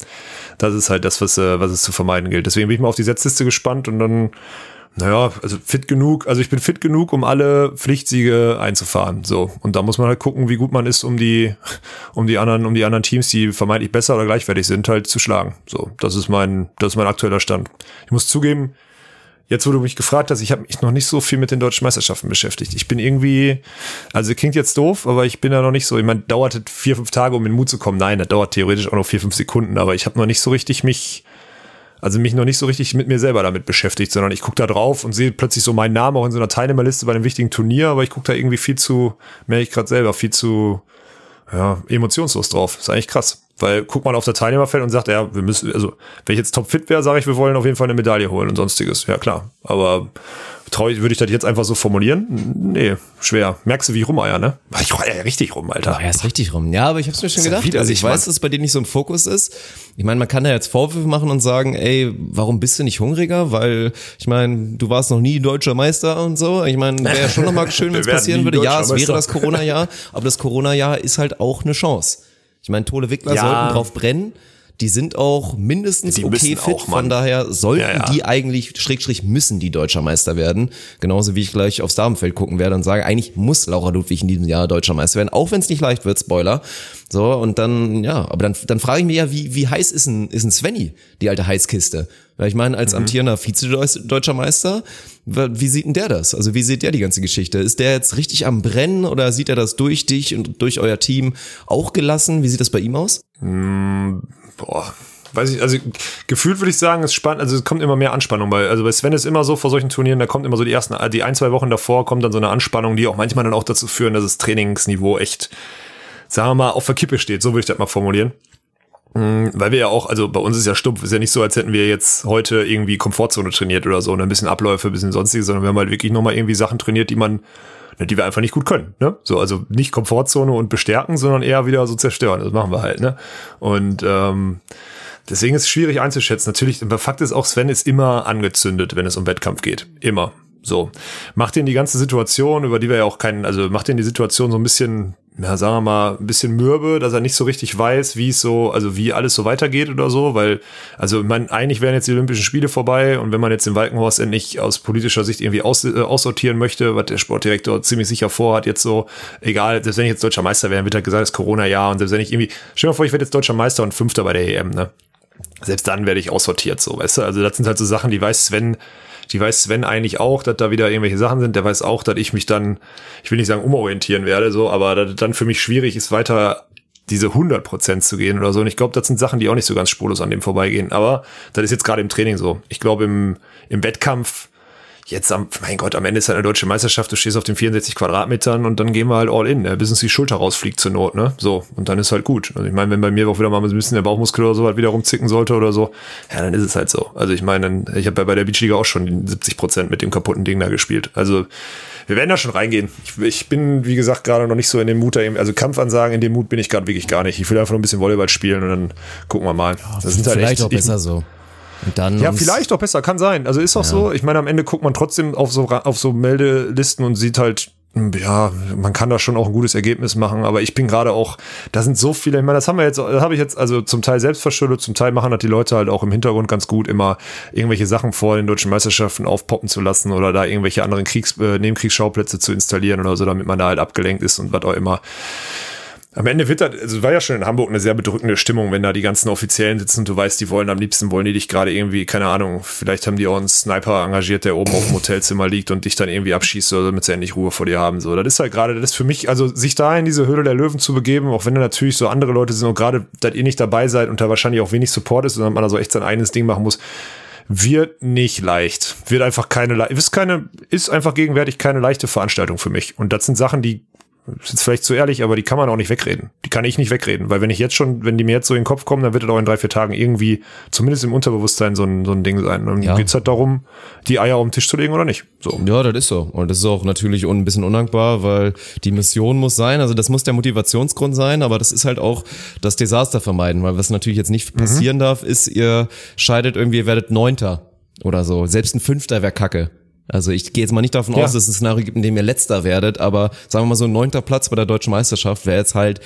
Das ist halt das, was, äh, was es zu vermeiden gilt. Deswegen bin ich mal auf die Setzliste gespannt und dann naja, also fit genug, also ich bin fit genug, um alle Pflichtsiege einzufahren. So. Und da muss man halt gucken, wie gut man ist, um die, um die anderen, um die anderen Teams, die vermeintlich besser oder gleichwertig sind, halt zu schlagen. So. Das ist mein, das ist mein aktueller Stand. Ich muss zugeben, jetzt, du mich gefragt hast, ich habe mich noch nicht so viel mit den deutschen Meisterschaften beschäftigt. Ich bin irgendwie, also klingt jetzt doof, aber ich bin da noch nicht so. Ich meine, dauert vier, fünf Tage, um in den Mut zu kommen. Nein, das dauert theoretisch auch noch vier, fünf Sekunden, aber ich habe noch nicht so richtig mich also mich noch nicht so richtig mit mir selber damit beschäftigt, sondern ich gucke da drauf und sehe plötzlich so meinen Namen auch in so einer Teilnehmerliste bei einem wichtigen Turnier, aber ich gucke da irgendwie viel zu, merke ich gerade selber, viel zu ja, emotionslos drauf. ist eigentlich krass. Weil guckt man auf der Teilnehmerfeld und sagt, ja, wir müssen, also wenn ich jetzt topfit wäre, sage ich, wir wollen auf jeden Fall eine Medaille holen und sonstiges. Ja klar. Aber Traurig, würde ich das jetzt einfach so formulieren? Nee, schwer. Merkst du, wie ich rumeier, ne? Ich reihe ja richtig rum, Alter. Ja, ist richtig rum. Ja, aber ich hab's mir schon gedacht. Also ich weiß, dass es bei dir nicht so ein Fokus ist. Ich meine, man kann da jetzt Vorwürfe machen und sagen, ey, warum bist du nicht hungriger? Weil, ich meine, du warst noch nie deutscher Meister und so. Ich meine, wäre ja schon nochmal schön, wenn es passieren würde. Ja, es wäre das Corona-Jahr, aber das Corona-Jahr ist halt auch eine Chance. Ich meine, Tole Wickler ja. sollten drauf brennen die sind auch mindestens die okay fit, auch, von daher sollten ja, ja. die eigentlich, Schrägstrich müssen die Deutscher Meister werden. Genauso wie ich gleich aufs Damenfeld gucken werde und sage, eigentlich muss Laura Ludwig in diesem Jahr Deutscher Meister werden, auch wenn es nicht leicht wird, Spoiler. So, und dann, ja, aber dann, dann frage ich mich ja, wie, wie heiß ist ein, ist ein Svenny, die alte Heißkiste? Weil ich meine, als mhm. amtierender Vize-Deutscher Meister, wie sieht denn der das? Also wie sieht der die ganze Geschichte? Ist der jetzt richtig am Brennen oder sieht er das durch dich und durch euer Team auch gelassen? Wie sieht das bei ihm aus? Mm boah, weiß ich, also gefühlt würde ich sagen, es spannend, also es kommt immer mehr Anspannung, weil, also bei Sven ist immer so vor solchen Turnieren, da kommt immer so die ersten, die ein, zwei Wochen davor kommt dann so eine Anspannung, die auch manchmal dann auch dazu führen, dass das Trainingsniveau echt, sagen wir mal, auf der Kippe steht, so würde ich das mal formulieren. Mm, weil wir ja auch, also bei uns ist ja stumpf, ist ja nicht so, als hätten wir jetzt heute irgendwie Komfortzone trainiert oder so, und ne, ein bisschen Abläufe, ein bisschen sonstiges, sondern wir haben halt wirklich nochmal irgendwie Sachen trainiert, die man die wir einfach nicht gut können. Ne? So, also nicht Komfortzone und bestärken, sondern eher wieder so zerstören. Das machen wir halt. Ne? Und ähm, deswegen ist es schwierig einzuschätzen. Natürlich, aber Fakt ist auch, Sven ist immer angezündet, wenn es um Wettkampf geht. Immer. So. Macht den die ganze Situation, über die wir ja auch keinen, also macht den die Situation so ein bisschen ja, sagen wir mal, ein bisschen mürbe, dass er nicht so richtig weiß, wie es so, also wie alles so weitergeht oder so, weil, also man, eigentlich wären jetzt die Olympischen Spiele vorbei und wenn man jetzt den Walkenhorst endlich aus politischer Sicht irgendwie aus, äh, aussortieren möchte, was der Sportdirektor ziemlich sicher vorhat, jetzt so, egal, selbst wenn ich jetzt deutscher Meister wäre, wird er gesagt, das Corona-Jahr und selbst wenn ich irgendwie, stell dir mal vor, ich werde jetzt deutscher Meister und Fünfter bei der EM, ne? Selbst dann werde ich aussortiert, so, weißt du? Also das sind halt so Sachen, die weiß Sven, die weiß Sven eigentlich auch, dass da wieder irgendwelche Sachen sind. Der weiß auch, dass ich mich dann, ich will nicht sagen umorientieren werde, so, aber dass dann für mich schwierig ist, weiter diese 100% zu gehen oder so. Und ich glaube, das sind Sachen, die auch nicht so ganz spurlos an dem vorbeigehen. Aber das ist jetzt gerade im Training so. Ich glaube, im, im Wettkampf jetzt am, mein Gott, am Ende ist halt eine deutsche Meisterschaft, du stehst auf den 64 Quadratmetern und dann gehen wir halt all in, ne? bis uns die Schulter rausfliegt zur Not, ne? So, und dann ist halt gut. Also ich meine, wenn bei mir auch wieder mal ein bisschen der Bauchmuskel oder so halt wieder rumzicken sollte oder so, ja, dann ist es halt so. Also ich meine, ich habe ja bei der Beachliga auch schon 70 Prozent mit dem kaputten Ding da gespielt. Also wir werden da schon reingehen. Ich, ich bin, wie gesagt, gerade noch nicht so in dem Mut, also Kampfansagen, in dem Mut bin ich gerade wirklich gar nicht. Ich will einfach noch ein bisschen Volleyball spielen und dann gucken wir mal. das sind halt vielleicht echt, auch besser ich, so. Ja, vielleicht auch besser, kann sein. Also ist auch ja. so. Ich meine, am Ende guckt man trotzdem auf so, auf so Meldelisten und sieht halt, hm, ja, man kann da schon auch ein gutes Ergebnis machen, aber ich bin gerade auch, da sind so viele, ich meine, das haben wir jetzt, das habe ich jetzt also zum Teil selbst verschuldet, zum Teil machen das die Leute halt auch im Hintergrund ganz gut, immer irgendwelche Sachen vor den deutschen Meisterschaften aufpoppen zu lassen oder da irgendwelche anderen Kriegs, äh, Nebenkriegsschauplätze zu installieren oder so, damit man da halt abgelenkt ist und was auch immer. Am Ende wird das, also war ja schon in Hamburg eine sehr bedrückende Stimmung, wenn da die ganzen Offiziellen sitzen und du weißt, die wollen am liebsten, wollen die dich gerade irgendwie, keine Ahnung, vielleicht haben die auch einen Sniper engagiert, der oben auf dem Hotelzimmer liegt und dich dann irgendwie abschießt oder damit sie endlich Ruhe vor dir haben. So, das ist halt gerade, das ist für mich, also sich da in diese Höhle der Löwen zu begeben, auch wenn da natürlich so andere Leute sind und gerade, dass ihr nicht dabei seid und da wahrscheinlich auch wenig Support ist und man da so echt sein eigenes Ding machen muss, wird nicht leicht. Wird einfach keine, ist keine, ist einfach gegenwärtig keine leichte Veranstaltung für mich. Und das sind Sachen, die ist jetzt vielleicht zu ehrlich, aber die kann man auch nicht wegreden. Die kann ich nicht wegreden, weil wenn ich jetzt schon, wenn die mir jetzt so in den Kopf kommen, dann wird es auch in drei, vier Tagen irgendwie, zumindest im Unterbewusstsein, so ein, so ein Ding sein. Und Ja. dann geht's halt darum, die Eier auf den Tisch zu legen oder nicht. So. Ja, das ist so. Und das ist auch natürlich ein bisschen undankbar, weil die Mission muss sein, also das muss der Motivationsgrund sein, aber das ist halt auch das Desaster vermeiden, weil was natürlich jetzt nicht passieren darf, ist, ihr scheidet irgendwie, ihr werdet Neunter oder so. Selbst ein Fünfter wäre kacke. Also ich gehe jetzt mal nicht davon Ja. aus, dass es ein Szenario gibt, in dem ihr Letzter werdet, aber sagen wir mal so ein neunter Platz bei der Deutschen Meisterschaft wäre jetzt halt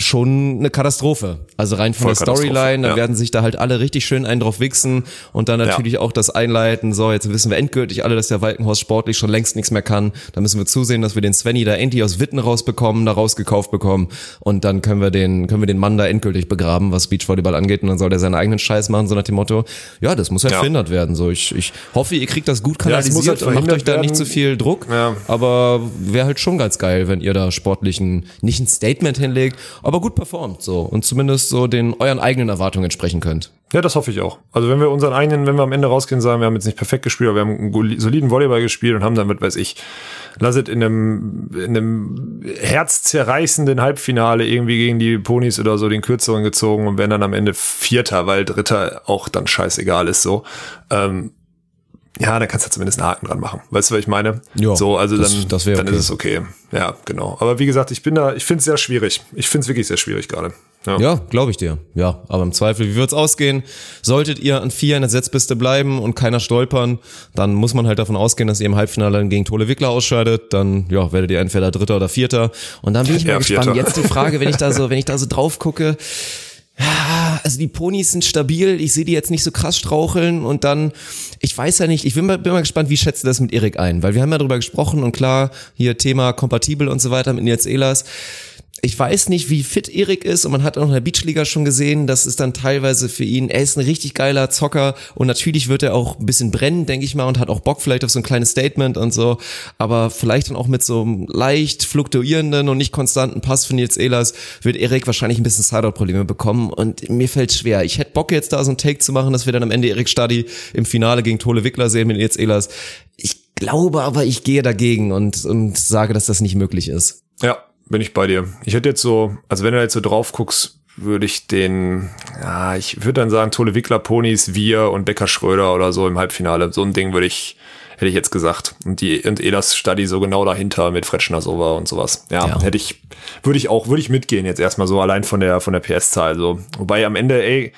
schon eine Katastrophe. Also rein von der Vollkatastrophe, Storyline, da ja. werden sich da halt alle richtig schön einen drauf wichsen und dann natürlich auch das Einleiten, so jetzt wissen wir endgültig alle, dass der Walkenhorst sportlich schon längst nichts mehr kann. Da müssen wir zusehen, dass wir den Svenny da endlich aus Witten rausbekommen, da rausgekauft bekommen und dann können wir den, können wir den Mann da endgültig begraben, was Beachvolleyball angeht und dann soll der seinen eigenen Scheiß machen, so nach dem Motto, ja, das muss halt Ja. verhindert werden. So, ich, ich hoffe, ihr kriegt das gut Ja, kanalisiert halt und macht euch da nicht werden. zu viel Druck, Ja. aber wäre halt schon ganz geil, wenn ihr da sportlichen, nicht ein Statement hinlegt, aber gut performt so und zumindest so den euren eigenen Erwartungen entsprechen könnt. Ja, das hoffe ich auch. Also wenn wir unseren eigenen, wenn wir am Ende rausgehen, sagen, wir haben jetzt nicht perfekt gespielt, aber wir haben einen soliden Volleyball gespielt und haben was weiß ich, lass es in einem, in einem herzzerreißenden Halbfinale irgendwie gegen die Ponys oder so den kürzeren gezogen und werden dann am Ende Vierter, weil Dritter auch dann scheißegal ist so. Ähm, ja, dann kannst du zumindest einen Haken dran machen. Weißt du, was ich meine? Ja, so, also das- dann, das dann okay. ist es okay. Ja, genau. Aber wie gesagt, ich bin da, ich finde es sehr schwierig. Ich finde es wirklich sehr schwierig gerade. Ja. Ja, glaube ich dir. Ja, aber im Zweifel, wie wird's ausgehen? Solltet ihr an vier in der Setzbiste bleiben und keiner stolpern, dann muss man halt davon ausgehen, dass ihr im Halbfinale dann gegen Tole Wickler ausscheidet. Dann ja, werdet ihr entweder Dritter oder Vierter. Und dann bin ich mal Ja, gespannt. Vierter. Jetzt die Frage, wenn ich da so, wenn ich da so drauf gucke. Ja, also die Ponys sind stabil, ich sehe die jetzt nicht so krass straucheln und dann, ich weiß ja nicht, ich bin mal, bin mal gespannt, wie schätzt ihr das mit Erik ein? Weil wir haben ja drüber gesprochen und klar, hier Thema kompatibel und so weiter mit Nils Ehlers. Ich weiß nicht, wie fit Erik ist und man hat auch in der Beachliga schon gesehen, das ist dann teilweise für ihn, er ist ein richtig geiler Zocker und natürlich wird er auch ein bisschen brennen, denke ich mal, und hat auch Bock vielleicht auf so ein kleines Statement und so, aber vielleicht dann auch mit so einem leicht fluktuierenden und nicht konstanten Pass von Nils Ehlers wird Erik wahrscheinlich ein bisschen Sideout-Probleme bekommen und mir fällt schwer. Ich hätte Bock jetzt da so einen Take zu machen, dass wir dann am Ende Erik Stadi im Finale gegen Tole Wickler sehen mit Nils Ehlers. Ich glaube aber, ich gehe dagegen und, und sage, dass das nicht möglich ist. Ja, bin ich bei dir. Ich hätte jetzt so, also wenn du jetzt so drauf guckst, würde ich den, ja, ich würde dann sagen, Tole Wickler, Ponys, wir und Becker Schröder oder so im Halbfinale. So ein Ding würde ich, hätte ich jetzt gesagt. Und die, und Elas Stadi so genau dahinter mit Fretschner Sova und sowas. Ja, Ja. hätte ich, würde ich auch, würde ich mitgehen jetzt erstmal so allein von der, von der PS-Zahl so. Wobei am Ende, ey,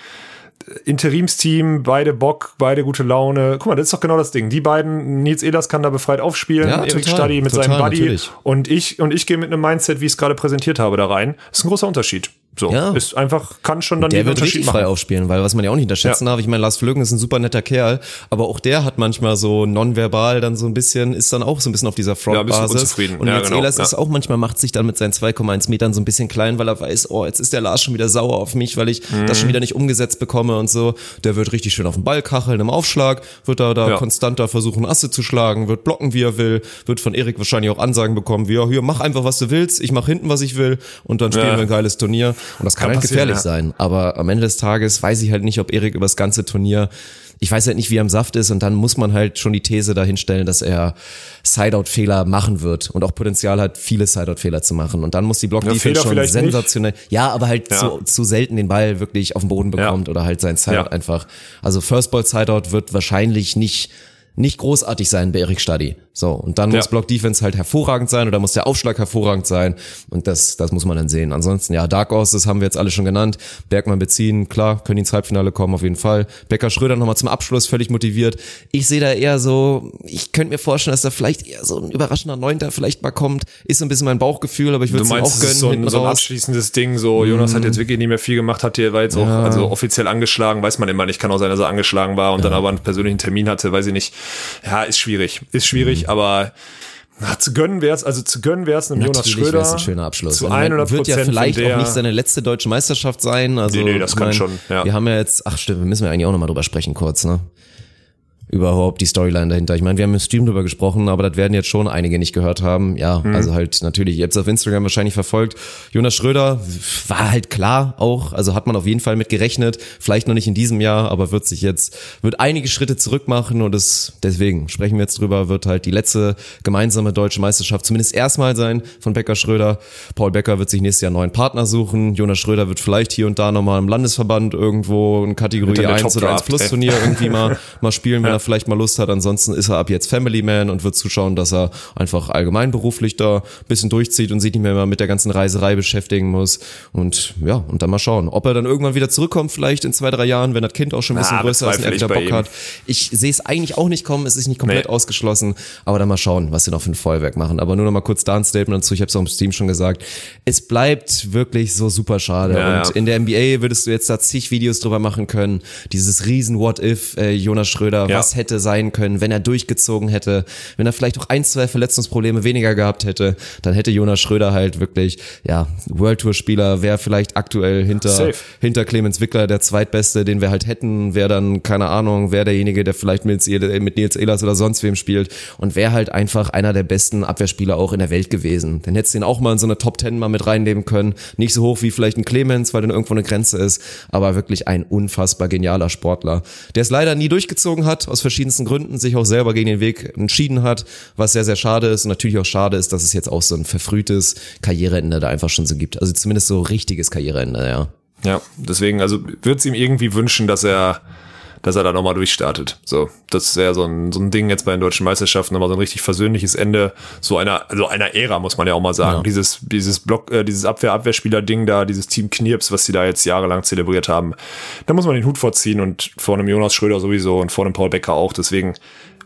Interimsteam, beide Bock, beide gute Laune. Guck mal, das ist doch genau das Ding. Die beiden, Nils Ehlers kann da befreit aufspielen, Ja, Erik Stadi mit total, seinem Buddy natürlich. und ich und ich gehe mit einem Mindset, wie ich es gerade präsentiert habe, da rein. Das ist ein großer Unterschied. So, Ja. ist einfach kann schon dann Der wird richtig frei aufspielen, weil was man ja auch nicht unterschätzen Ja. darf, ich meine, Lars Flögen ist ein super netter Kerl, aber auch der hat manchmal so nonverbal dann so ein bisschen, ist dann auch so ein bisschen auf dieser Ja, Frontbasis. unzufrieden. und Ja, jetzt genau, ja. ist auch manchmal, macht sich dann mit seinen 2,1 Metern so ein bisschen klein, weil er weiß, oh, jetzt ist der Lars schon wieder sauer auf mich, weil ich das Mhm. schon wieder nicht umgesetzt bekomme und so. Der wird richtig schön auf den Ball kacheln im Aufschlag, wird da, da Ja. konstanter versuchen, Asse zu schlagen, wird blocken, wie er will, wird von Erik wahrscheinlich auch Ansagen bekommen, wie, ja, hier, mach einfach, was du willst, ich mach hinten, was ich will und dann spielen Ja. wir ein geiles Turnier. Und das kann, Kann halt gefährlich ja. sein. Aber am Ende des Tages weiß ich halt nicht, ob Erik über das ganze Turnier, ich weiß halt nicht, wie er im Saft ist und dann muss man halt schon die These dahinstellen, dass er Sideout-Fehler machen wird und auch Potenzial hat, viele Sideout-Fehler zu machen. Und dann muss die Ja, Block-Defense Fehler schon sensationell, ja, aber halt Ja. zu, zu selten den Ball wirklich auf den Boden bekommt oder halt sein Sideout Ja. einfach. Also First Ball Sideout wird wahrscheinlich nicht nicht großartig sein bei Erik Stadi. So, und dann muss Ja. Block Defense halt hervorragend sein oder muss der Aufschlag hervorragend sein und das das muss man dann sehen. Ansonsten ja, Dark Horses haben wir jetzt alle schon genannt. Bergmann beziehen, klar, können ins Halbfinale kommen auf jeden Fall. Becker Schröder nochmal zum Abschluss völlig motiviert. Ich sehe da eher so, ich könnte mir vorstellen, dass da vielleicht eher so ein überraschender Neunter vielleicht mal kommt. Ist so ein bisschen mein Bauchgefühl, aber ich würde es auch gönnen ist so ein, so ein abschließendes Ding, so Jonas hat jetzt wirklich nicht mehr viel gemacht, hat hier, war jetzt auch, also offiziell angeschlagen, weiß man immer nicht, kann auch sein, dass er angeschlagen war und dann aber einen persönlichen Termin hatte, weiß ich nicht. Ja, ist schwierig, ist schwierig, aber Na, zu gönnen wäre es, also zu gönnen wäre es einem Jonas Natürlich Schröder. wär's ein schöner Abschluss. Zu Und man 100 wird ja vielleicht der, auch nicht seine letzte deutsche Meisterschaft sein. Also, Nee, nee, das kann schon, ja. Wir haben ja jetzt, ach stimmt, müssen wir eigentlich auch nochmal drüber sprechen kurz, ne? Überhaupt die Storyline dahinter. Ich meine, wir haben im Stream drüber gesprochen, aber das werden jetzt schon einige nicht gehört haben. Ja, Mhm. also halt natürlich, ihr habt es auf Instagram wahrscheinlich verfolgt. Jonas Schröder war halt klar auch, also hat man auf jeden Fall mit gerechnet. Vielleicht noch nicht in diesem Jahr, aber wird sich jetzt, wird einige Schritte zurück machen und es, deswegen sprechen wir jetzt drüber, wird halt die letzte gemeinsame deutsche Meisterschaft zumindest erstmal sein von Becker Schröder. Paul Becker wird sich nächstes Jahr einen neuen Partner suchen. Jonas Schröder wird vielleicht hier und da nochmal im Landesverband irgendwo in Kategorie Wird dann der 1 oder 1 Top-Draft, Plus. Turnier irgendwie mal, mal spielen, wenn er vielleicht mal Lust hat. Ansonsten ist er ab jetzt Family Man und wird zuschauen, dass er einfach allgemein beruflich da ein bisschen durchzieht und sich nicht mehr immer mit der ganzen Reiserei beschäftigen muss. Und ja, und dann mal schauen, ob er dann irgendwann wieder zurückkommt, vielleicht in zwei, drei Jahren, wenn das Kind auch schon ein bisschen Na, größer ist und er wieder Bock ihm. hat. Ich sehe es eigentlich auch nicht kommen, es ist nicht komplett Nee. ausgeschlossen, aber dann mal schauen, was sie noch für ein Feuerwerk machen. Aber nur noch mal kurz da ein Statement dazu, ich habe es auch im Stream schon gesagt. Es bleibt wirklich so super schade. Ja, und ja. in der NBA würdest du jetzt da zig Videos drüber machen können. Dieses riesen What-If, äh, Jonas Schröder, Ja. was hätte sein können, wenn er durchgezogen hätte, wenn er vielleicht auch ein, zwei Verletzungsprobleme weniger gehabt hätte, dann hätte Jonas Schröder halt wirklich, ja, World Tour Spieler, wäre vielleicht aktuell hinter, Safe. hinter Clemens Wickler der zweitbeste, den wir halt hätten, wäre dann, keine Ahnung, wäre derjenige, der vielleicht mit, mit Nils Ehlers oder sonst wem spielt und wäre halt einfach einer der besten Abwehrspieler auch in der Welt gewesen. Dann hättest du ihn auch mal in so eine Top Ten mal mit reinnehmen können. Nicht so hoch wie vielleicht ein Clemens, weil dann irgendwo eine Grenze ist, aber wirklich ein unfassbar genialer Sportler, der es leider nie durchgezogen hat, aus verschiedensten Gründen, sich auch selber gegen den Weg entschieden hat, was sehr, sehr schade ist und natürlich auch schade ist, dass es jetzt auch so ein verfrühtes Karriereende da einfach schon so gibt. Also zumindest so richtiges Karriereende, ja. Ja, deswegen, also würde es ihm irgendwie wünschen, dass er, dass er da nochmal durchstartet. So, das wäre so ein, so ein Ding jetzt bei den deutschen Meisterschaften, nochmal so ein richtig versöhnliches Ende so einer, also einer Ära, muss man ja auch mal sagen. Ja. Dieses, dieses Block, äh, dieses Abwehr-Abwehrspieler-Ding da, dieses Team Knirps, was sie da jetzt jahrelang zelebriert haben. Da muss man den Hut vorziehen und vor einem Jonas Schröder sowieso und vor einem Paul Becker auch. Deswegen,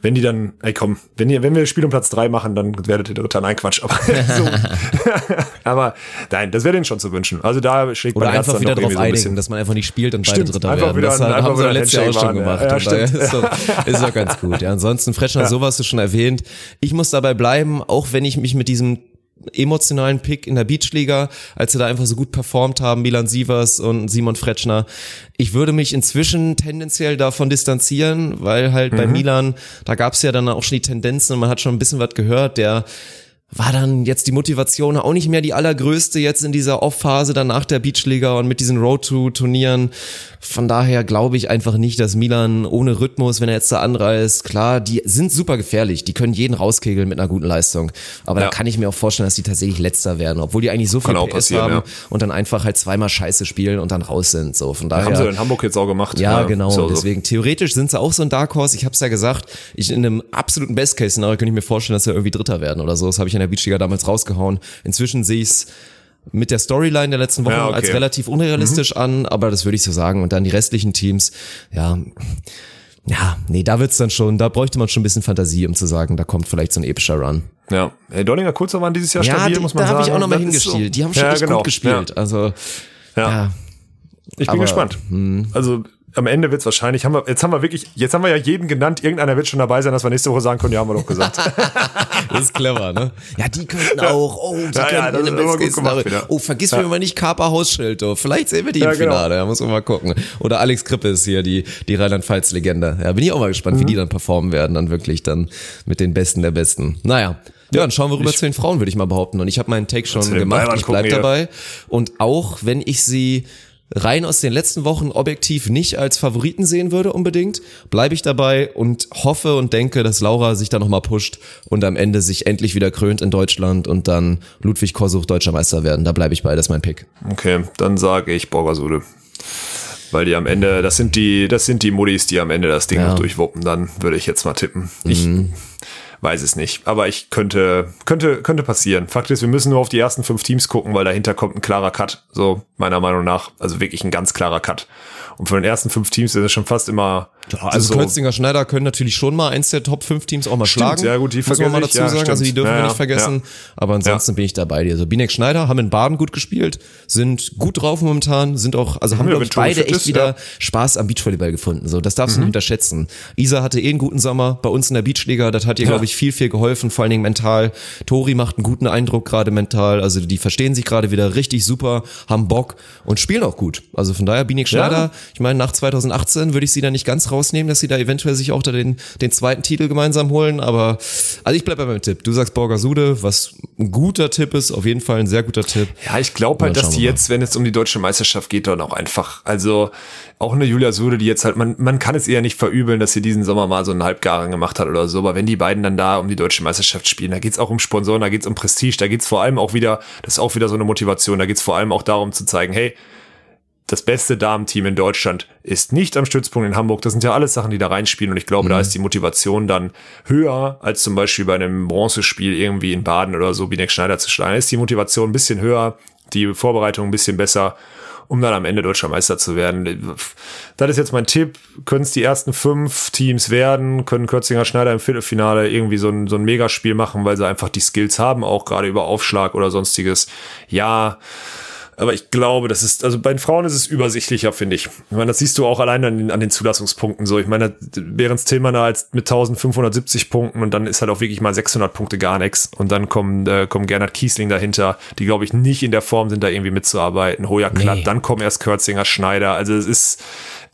wenn die dann, ey komm, wenn, ihr, wenn wir Spiel um Platz drei machen, dann werdet ihr Dritter. Nein, Quatsch. Aber, so. aber nein, das wäre denen schon zu wünschen. Also da schlägt Oder mein Herz dann wieder irgendwie so ein einigen, bisschen. dass man einfach nicht spielt und Stimmt, beide Dritter einfach werden. das ein- haben sie ein letztes Jahr auch schon gemacht. ja. Stimmt. ist, doch, ist doch ganz gut. Ja, ansonsten Fretschner, so was du schon erwähnt. Ich muss dabei bleiben, auch wenn ich mich mit diesem emotionalen Pick in der Beachliga, als sie da einfach so gut performt haben, Milan Sievers und Simon Fretschner. Ich würde mich inzwischen tendenziell davon distanzieren, weil halt Mhm. bei Milan, da gab es ja dann auch schon die Tendenzen und man hat schon ein bisschen was gehört, der war dann jetzt die Motivation auch nicht mehr die allergrößte jetzt in dieser Off-Phase dann nach der Beachliga und mit diesen Road-to-Turnieren. Von daher glaube ich einfach nicht, dass Milan ohne Rhythmus, wenn er jetzt da anreist, klar, die sind super gefährlich, die können jeden rauskegeln mit einer guten Leistung. Aber Ja. da kann ich mir auch vorstellen, dass die tatsächlich letzter werden, obwohl die eigentlich so viel PS haben ja. und dann einfach halt zweimal Scheiße spielen und dann raus sind. So, von daher. Haben sie in Hamburg jetzt auch gemacht. Ja, genau. so. Deswegen theoretisch sind sie auch so ein Dark Horse. Ich habe es ja gesagt. Ich in einem absoluten Best Case Szenario könnte ich mir vorstellen, dass sie irgendwie Dritter werden oder so. Das habe ich in der Beachliga damals rausgehauen. Inzwischen sehe ich es mit der Storyline der letzten Wochen Ja, okay. Mhm. als relativ unrealistisch an, aber das würde ich so sagen. Und dann die restlichen Teams, ja. Ja, nee, da wird's dann schon, da bräuchte man schon ein bisschen Fantasie, um zu sagen, da kommt vielleicht so ein epischer Run. Ja, hey, Dollinger Kurzer waren dieses Jahr Ja, stabil, die, muss man da sagen. habe ich auch nochmal hingestielt. so- Die haben schon ja, echt genau. gut gespielt. Also, Ja. ja. Ja. Ich bin Aber, hm. gespannt. Also am Ende wird's wahrscheinlich, haben wir, jetzt haben wir wirklich, jetzt haben wir ja jeden genannt, irgendeiner wird schon dabei sein, dass wir nächste Woche sagen können, ja, haben wir doch gesagt. Das ist clever, ne? Ja, die könnten auch. Oh, die Ja, ja, das in immer gut gemacht. Oh, vergiss mir mal nicht Kaper Hausschild. Oh. Vielleicht sehen wir die Ja, im genau. Finale. Da muss man mal gucken. Oder Alex Krippe ist hier die, die Rheinland-Pfalz-Legende. Ja, bin ich auch mal gespannt, Mhm. wie die dann performen werden, dann wirklich dann mit den Besten der Besten. Naja. Ja, dann schauen wir rüber zu den Frauen, würde ich mal behaupten. Und ich habe meinen Take schon gemacht. Ich bleib dabei. Und auch wenn ich sie rein aus den letzten Wochen objektiv nicht als Favoriten sehen würde unbedingt, bleibe ich dabei und hoffe und denke, dass Laura sich da nochmal pusht und am Ende sich endlich wieder krönt in Deutschland und dann Ludwig Korsuch deutscher Meister werden. Da bleibe ich bei, das ist mein Pick. Okay, dann sage ich Borgasude. Weil die am Ende, das sind die, das sind die Muddis, die am Ende das Ding Ja. noch durchwuppen. Dann würde ich jetzt mal tippen. Ich Mhm. Weiß es nicht. Aber ich könnte, könnte, könnte passieren. Fakt ist, wir müssen nur auf die ersten fünf Teams gucken, weil dahinter kommt ein klarer Cut. So, meiner Meinung nach. Also wirklich ein ganz klarer Cut. Und von den ersten fünf Teams ist es schon fast immer. Also so, Kölzinger Schneider können natürlich schon mal eins der Top 5 Teams auch mal Stimmt, schlagen. ja gut, die muss man mal ich, dazu ja, sagen. Also die dürfen Ja, wir ja, nicht vergessen. ja. Aber ansonsten bin ich dabei. Also Binek Schneider haben in Baden gut gespielt, sind gut drauf momentan, sind auch, also haben Ja, glaube ich beide echt ist, wieder ja. Spaß am Beachvolleyball gefunden. So, das darfst du nicht unterschätzen. Isa hatte eh einen guten Sommer bei uns in der Beachliga. Das hat ihr glaube ich, viel, viel geholfen, vor allen Dingen mental. Tori macht einen guten Eindruck gerade mental. Also die verstehen sich gerade wieder richtig super, haben Bock und spielen auch gut. Also von daher, Binik Schneider, ja. Ich meine, nach 2018 würde ich sie da nicht ganz rausnehmen, dass sie da eventuell sich auch da den, den zweiten Titel gemeinsam holen. Aber also ich bleibe bei meinem Tipp. Du sagst Borgasude, was ein guter Tipp ist, auf jeden Fall ein sehr guter Tipp. Ja, ich glaube halt, dass die jetzt, wenn es um die deutsche Meisterschaft geht, dann auch einfach, also auch eine Julia Sude, die jetzt halt, man, man kann es eher nicht verübeln, dass sie diesen Sommer mal so einen Halbgaren gemacht hat oder so, aber wenn die beiden dann da um die deutsche Meisterschaft spielen, da geht's auch um Sponsoren, da geht's um Prestige, da geht's vor allem auch wieder, das ist auch wieder so eine Motivation, da geht's vor allem auch darum zu zeigen, hey, das beste Damenteam in Deutschland ist nicht am Stützpunkt in Hamburg. Das sind ja alles Sachen, die da reinspielen. Und ich glaube, mhm. da ist die Motivation dann höher, als zum Beispiel bei einem Bronzespiel irgendwie in Baden oder so Binek Schneider zu schlagen. Da ist die Motivation ein bisschen höher, die Vorbereitung ein bisschen besser um dann am Ende deutscher Meister zu werden. Das ist jetzt mein Tipp. Können es die ersten fünf Teams werden, können Kürzinger Schneider im Viertelfinale irgendwie so ein, so ein Megaspiel machen, weil sie einfach die Skills haben, auch gerade über Aufschlag oder sonstiges. Ja, aber ich glaube, das ist, also bei den Frauen ist es übersichtlicher, finde ich. Ich meine, das siehst du auch allein an den, an den Zulassungspunkten so. Ich meine, Behrens Tillmann als mit 1570 Punkten und dann ist halt auch wirklich mal 600 Punkte gar nichts. Und dann kommen, äh, kommen Gernot Kiesling dahinter, die, glaube ich, nicht in der Form sind, da irgendwie mitzuarbeiten. Hoja Klatt, nee. dann kommen erst Kürzinger, Schneider. Also es ist,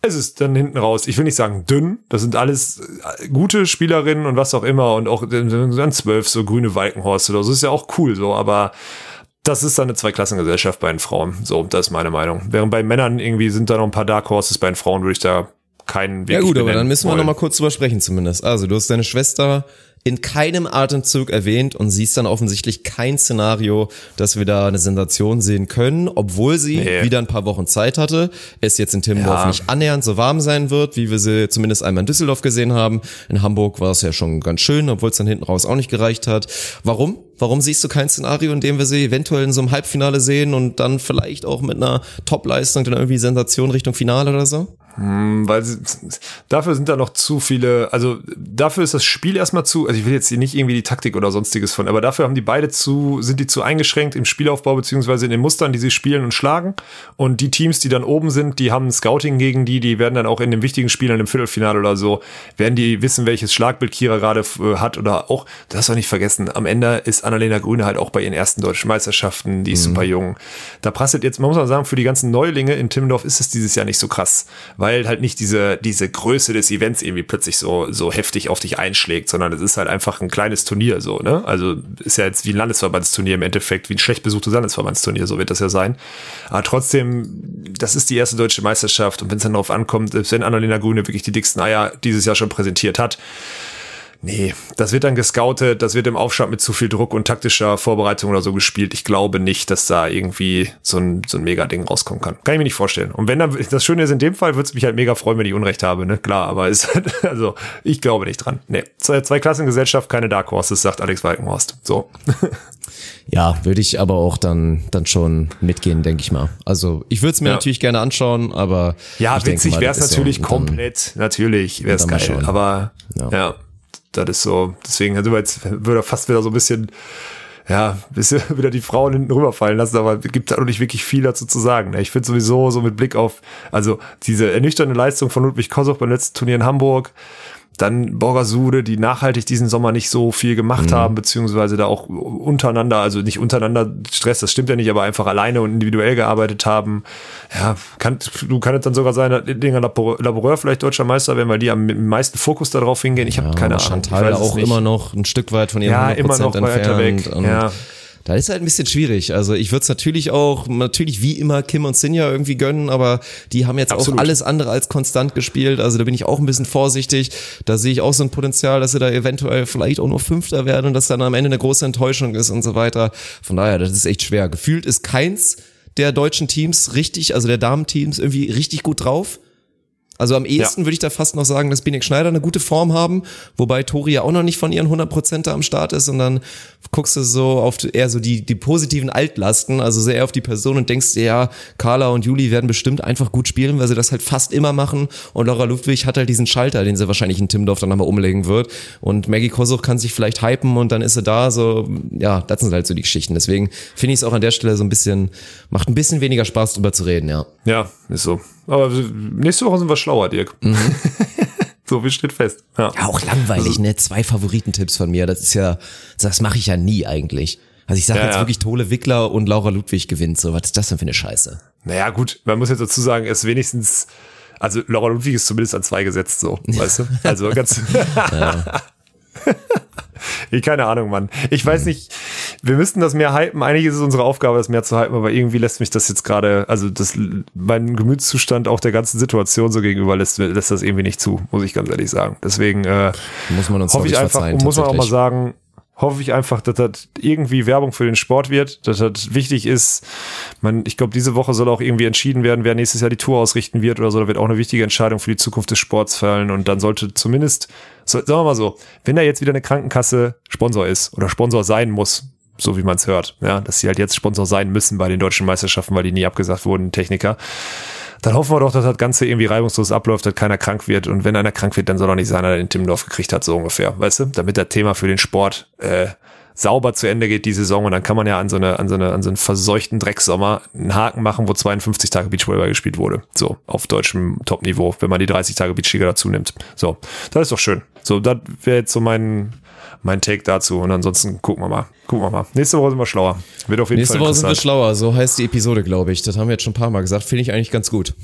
es ist dann hinten raus, ich will nicht sagen dünn, das sind alles äh, gute Spielerinnen und was auch immer und auch dann zwölf so grüne Walkenhorst oder so, das ist ja auch cool so, aber das ist dann eine Zweiklassengesellschaft bei den Frauen. So, das ist meine Meinung. Während bei Männern irgendwie sind da noch ein paar Dark Horses, bei den Frauen würde ich da keinen Weg Ja gut, aber dann müssen wir noch mal kurz drüber sprechen zumindest. Also, du hast deine Schwester in keinem Atemzug erwähnt und siehst dann offensichtlich kein Szenario, dass wir da eine Sensation sehen können, obwohl sie nee. wieder ein paar Wochen Zeit hatte, es jetzt in Timmendorf ja. nicht annähernd so warm sein wird, wie wir sie zumindest einmal in Düsseldorf gesehen haben. In Hamburg war es ja schon ganz schön, obwohl es dann hinten raus auch nicht gereicht hat. Warum? Warum siehst du kein Szenario, in dem wir sie eventuell in so einem Halbfinale sehen und dann vielleicht auch mit einer Topleistung dann irgendwie Sensation Richtung Finale oder so? Hm, weil sie, dafür sind da noch zu viele, also dafür ist das Spiel erstmal zu, also ich will jetzt hier nicht irgendwie die Taktik oder sonstiges von, aber dafür haben die beide zu, sind die zu eingeschränkt im Spielaufbau beziehungsweise in den Mustern, die sie spielen und schlagen. Und die Teams, die dann oben sind, die haben ein Scouting gegen die, die werden dann auch in den wichtigen Spielen im Viertelfinale oder so, werden die wissen, welches Schlagbild Kira gerade äh, hat oder auch, das du nicht vergessen, am Ende ist Annalena Grüne halt auch bei ihren ersten deutschen Meisterschaften, die ist mhm. super jung. Da prasselt jetzt, man muss mal sagen, für die ganzen Neulinge in Timmendorf ist es dieses Jahr nicht so krass, weil halt nicht diese, diese Größe des Events irgendwie plötzlich so, so heftig auf dich einschlägt, sondern es ist halt einfach ein kleines Turnier so, ne? Also ist ja jetzt wie ein Landesverbandsturnier im Endeffekt, wie ein schlecht besuchtes Landesverbandsturnier, so wird das ja sein. Aber trotzdem, das ist die erste deutsche Meisterschaft und wenn es dann darauf ankommt, selbst wenn Annalena Grüne wirklich die dicksten Eier dieses Jahr schon präsentiert hat, Nee, das wird dann gescoutet, das wird im Aufschlag mit zu viel Druck und taktischer Vorbereitung oder so gespielt. Ich glaube nicht, dass da irgendwie so ein, so ein Mega-Ding rauskommen kann. Kann ich mir nicht vorstellen. Und wenn dann, das Schöne ist, in dem Fall würde es mich halt mega freuen, wenn ich Unrecht habe, ne? Klar, aber ist halt, also, ich glaube nicht dran. Nee. Zwei, zwei Klassengesellschaft, keine Dark Horses, sagt Alex Walkenhorst. So. Ja, würde ich aber auch dann, dann schon mitgehen, denke ich mal. Also ich würde es mir ja. natürlich gerne anschauen, aber. Ja, witzig wäre es natürlich komplett, natürlich wäre es geil. Aber ja. ja das ist so, deswegen also jetzt würde fast wieder so ein bisschen, ja, bisschen wieder die Frauen hinten rüberfallen lassen, aber es gibt da noch nicht wirklich viel dazu zu sagen. Ne? Ich finde sowieso so mit Blick auf, also diese ernüchternde Leistung von Ludwig Kosoch beim letzten Turnier in Hamburg, dann Borgasude, die nachhaltig diesen Sommer nicht so viel gemacht mhm. haben, beziehungsweise da auch untereinander, also nicht untereinander Stress, das stimmt ja nicht, aber einfach alleine und individuell gearbeitet haben. Ja, kann, du kann es dann sogar sein, dass Dinger Laboreur vielleicht deutscher Meister werden, weil die am meisten Fokus darauf hingehen. Ich habe ja, keine Ahnung. Chantal auch immer noch ein Stück weit von ihrem ja, 100% immer noch weiter weg. Ja. Da ist halt ein bisschen schwierig. Also ich würde es natürlich auch, natürlich wie immer Kim und Sinja irgendwie gönnen, aber die haben jetzt Absolut. auch alles andere als konstant gespielt. Also da bin ich auch ein bisschen vorsichtig. Da sehe ich auch so ein Potenzial, dass sie da eventuell vielleicht auch nur Fünfter werden und das dann am Ende eine große Enttäuschung ist und so weiter. Von daher, das ist echt schwer. Gefühlt ist keins der deutschen Teams richtig, also der Damenteams irgendwie richtig gut drauf. Also am ehesten ja. würde ich da fast noch sagen, dass Binek Schneider eine gute Form haben, wobei Tori ja auch noch nicht von ihren 100% am Start ist und dann guckst du so auf eher so die, die positiven Altlasten, also sehr auf die Person und denkst dir, ja, Carla und Juli werden bestimmt einfach gut spielen, weil sie das halt fast immer machen und Laura Ludwig hat halt diesen Schalter, den sie wahrscheinlich in Timdorf dann nochmal umlegen wird und Maggie Kosuch kann sich vielleicht hypen und dann ist sie da, so, ja, das sind halt so die Geschichten. Deswegen finde ich es auch an der Stelle so ein bisschen, macht ein bisschen weniger Spaß drüber zu reden, ja. Ja, ist so. Aber nächste Woche sind wir schlauer, Dirk. Mhm. So viel steht fest. Ja, ja auch langweilig, ne? Zwei Favoritentipps von mir. Das ist ja, das mache ich ja nie eigentlich. Also ich sage Ja, jetzt ja. wirklich Tole Wickler und Laura Ludwig gewinnt. So, was ist das denn für eine Scheiße? Naja, gut, man muss jetzt dazu sagen, ist wenigstens, also Laura Ludwig ist zumindest an zwei gesetzt, so, weißt du? Also ganz. Ich keine Ahnung, Mann. Ich weiß nicht, wir müssten das mehr hypen. Eigentlich ist es unsere Aufgabe, das mehr zu hypen, aber irgendwie lässt mich das jetzt gerade, also das, mein Gemütszustand auch der ganzen Situation so gegenüber lässt, lässt das irgendwie nicht zu, muss ich ganz ehrlich sagen. Deswegen äh, Muss man uns hoffe ich einfach, muss man auch mal sagen, hoffe ich einfach, dass das irgendwie Werbung für den Sport wird, dass das wichtig ist. Man, ich glaube, diese Woche soll auch irgendwie entschieden werden, wer nächstes Jahr die Tour ausrichten wird oder so. Da wird auch eine wichtige Entscheidung für die Zukunft des Sports fallen. Und dann sollte zumindest, so, sagen wir mal so, wenn da jetzt wieder eine Krankenkasse Sponsor ist oder Sponsor sein muss, so wie man es hört, ja, dass sie halt jetzt Sponsor sein müssen bei den deutschen Meisterschaften, weil die nie abgesagt wurden, Techniker. Dann hoffen wir doch, dass das Ganze irgendwie reibungslos abläuft, dass keiner krank wird. Und wenn einer krank wird, dann soll doch nicht sein, dass er den Timmendorf gekriegt hat, so ungefähr. Weißt du? Damit das Thema für den Sport äh, sauber zu Ende geht, die Saison. Und dann kann man ja an so eine, an so eine, an so einen verseuchten Drecksommer einen Haken machen, wo 52 Tage Beachvolleyball gespielt wurde. So, auf deutschem Top-Niveau, wenn man die 30 Tage Beachliga dazu nimmt. So, das ist doch schön. So, das wäre jetzt so mein, mein Take dazu. Und ansonsten gucken wir mal. Gucken wir mal. Nächste Woche sind wir schlauer. Wird auf jeden Nächste Fall Woche sind wir schlauer, so heißt die Episode, glaube ich. Das haben wir jetzt schon ein paar Mal gesagt. Finde ich eigentlich ganz gut.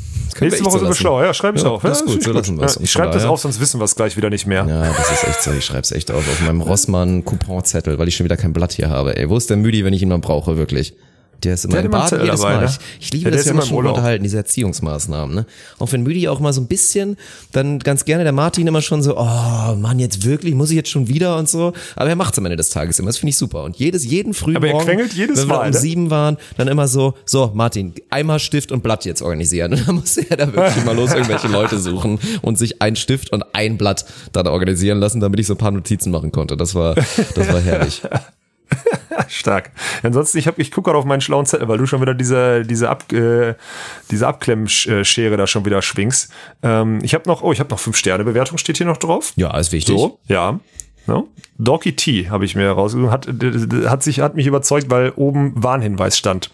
Nächste Woche so sind wir schlauer. Ja, schreib ich Ja, auf. das ist gut, so es. Ja, ich schreibe das auf, sonst wissen wir es gleich wieder nicht mehr. Ja, das ist echt so. Ich schreib's echt auf. Auf meinem Rossmann-Couponzettel, weil ich schon wieder kein Blatt hier habe. Ey, wo ist der Müdi, wenn ich ihn mal brauche, wirklich? Der ist immer Der im Bad jedes dabei, Mal. ne? Ich, ich liebe der das, wir haben uns schon unterhalten, diese Erziehungsmaßnahmen. Ne? Auch wenn Müdi auch mal so ein bisschen, dann ganz gerne der Martin immer schon so, oh Mann, jetzt wirklich, muss ich jetzt schon wieder und so. Aber er macht's am Ende des Tages immer. Das finde ich super. Und jedes, jeden frühen Aber er Morgen, wenn wir um ne? sieben waren, dann immer so, so Martin, einmal Stift und Blatt jetzt organisieren. Und dann musste er da wirklich mal los irgendwelche Leute suchen und sich ein Stift und ein Blatt dann organisieren lassen, damit ich so ein paar Notizen machen konnte. Das war, das war herrlich. Stark. Ansonsten, ich, hab- ich gucke gerade auf meinen schlauen Zettel, weil du schon wieder diese, diese, Ab, äh, diese Abklemmschere da schon wieder schwingst. Ähm, ich habe noch, oh, ich habe noch fünf Sterne Bewertung, steht hier noch drauf. Ja, ist wichtig. So, ja. No? Doki T habe ich mir rausgesucht. Hat, äh, hat, sich, hat mich überzeugt, weil oben Warnhinweis stand.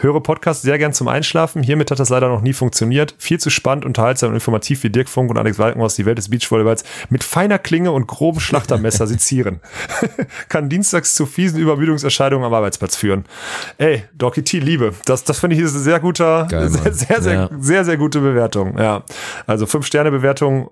Höre Podcast sehr gern zum Einschlafen. Hiermit hat das leider noch nie funktioniert. Viel zu spannend, unterhaltsam und informativ wie Dirk Funk und Alex Walkenhaus die Welt des Beachvolleyballs mit feiner Klinge und grobem Schlachtermesser sezieren. Kann dienstags zu fiesen Übermüdungserscheinungen am Arbeitsplatz führen. Ey, Doki T, Liebe. Das, das finde ich ist ein sehr guter, Geil, sehr, sehr, sehr, Ja. sehr, sehr gute Bewertung. Ja. Also fünf Sterne Bewertung.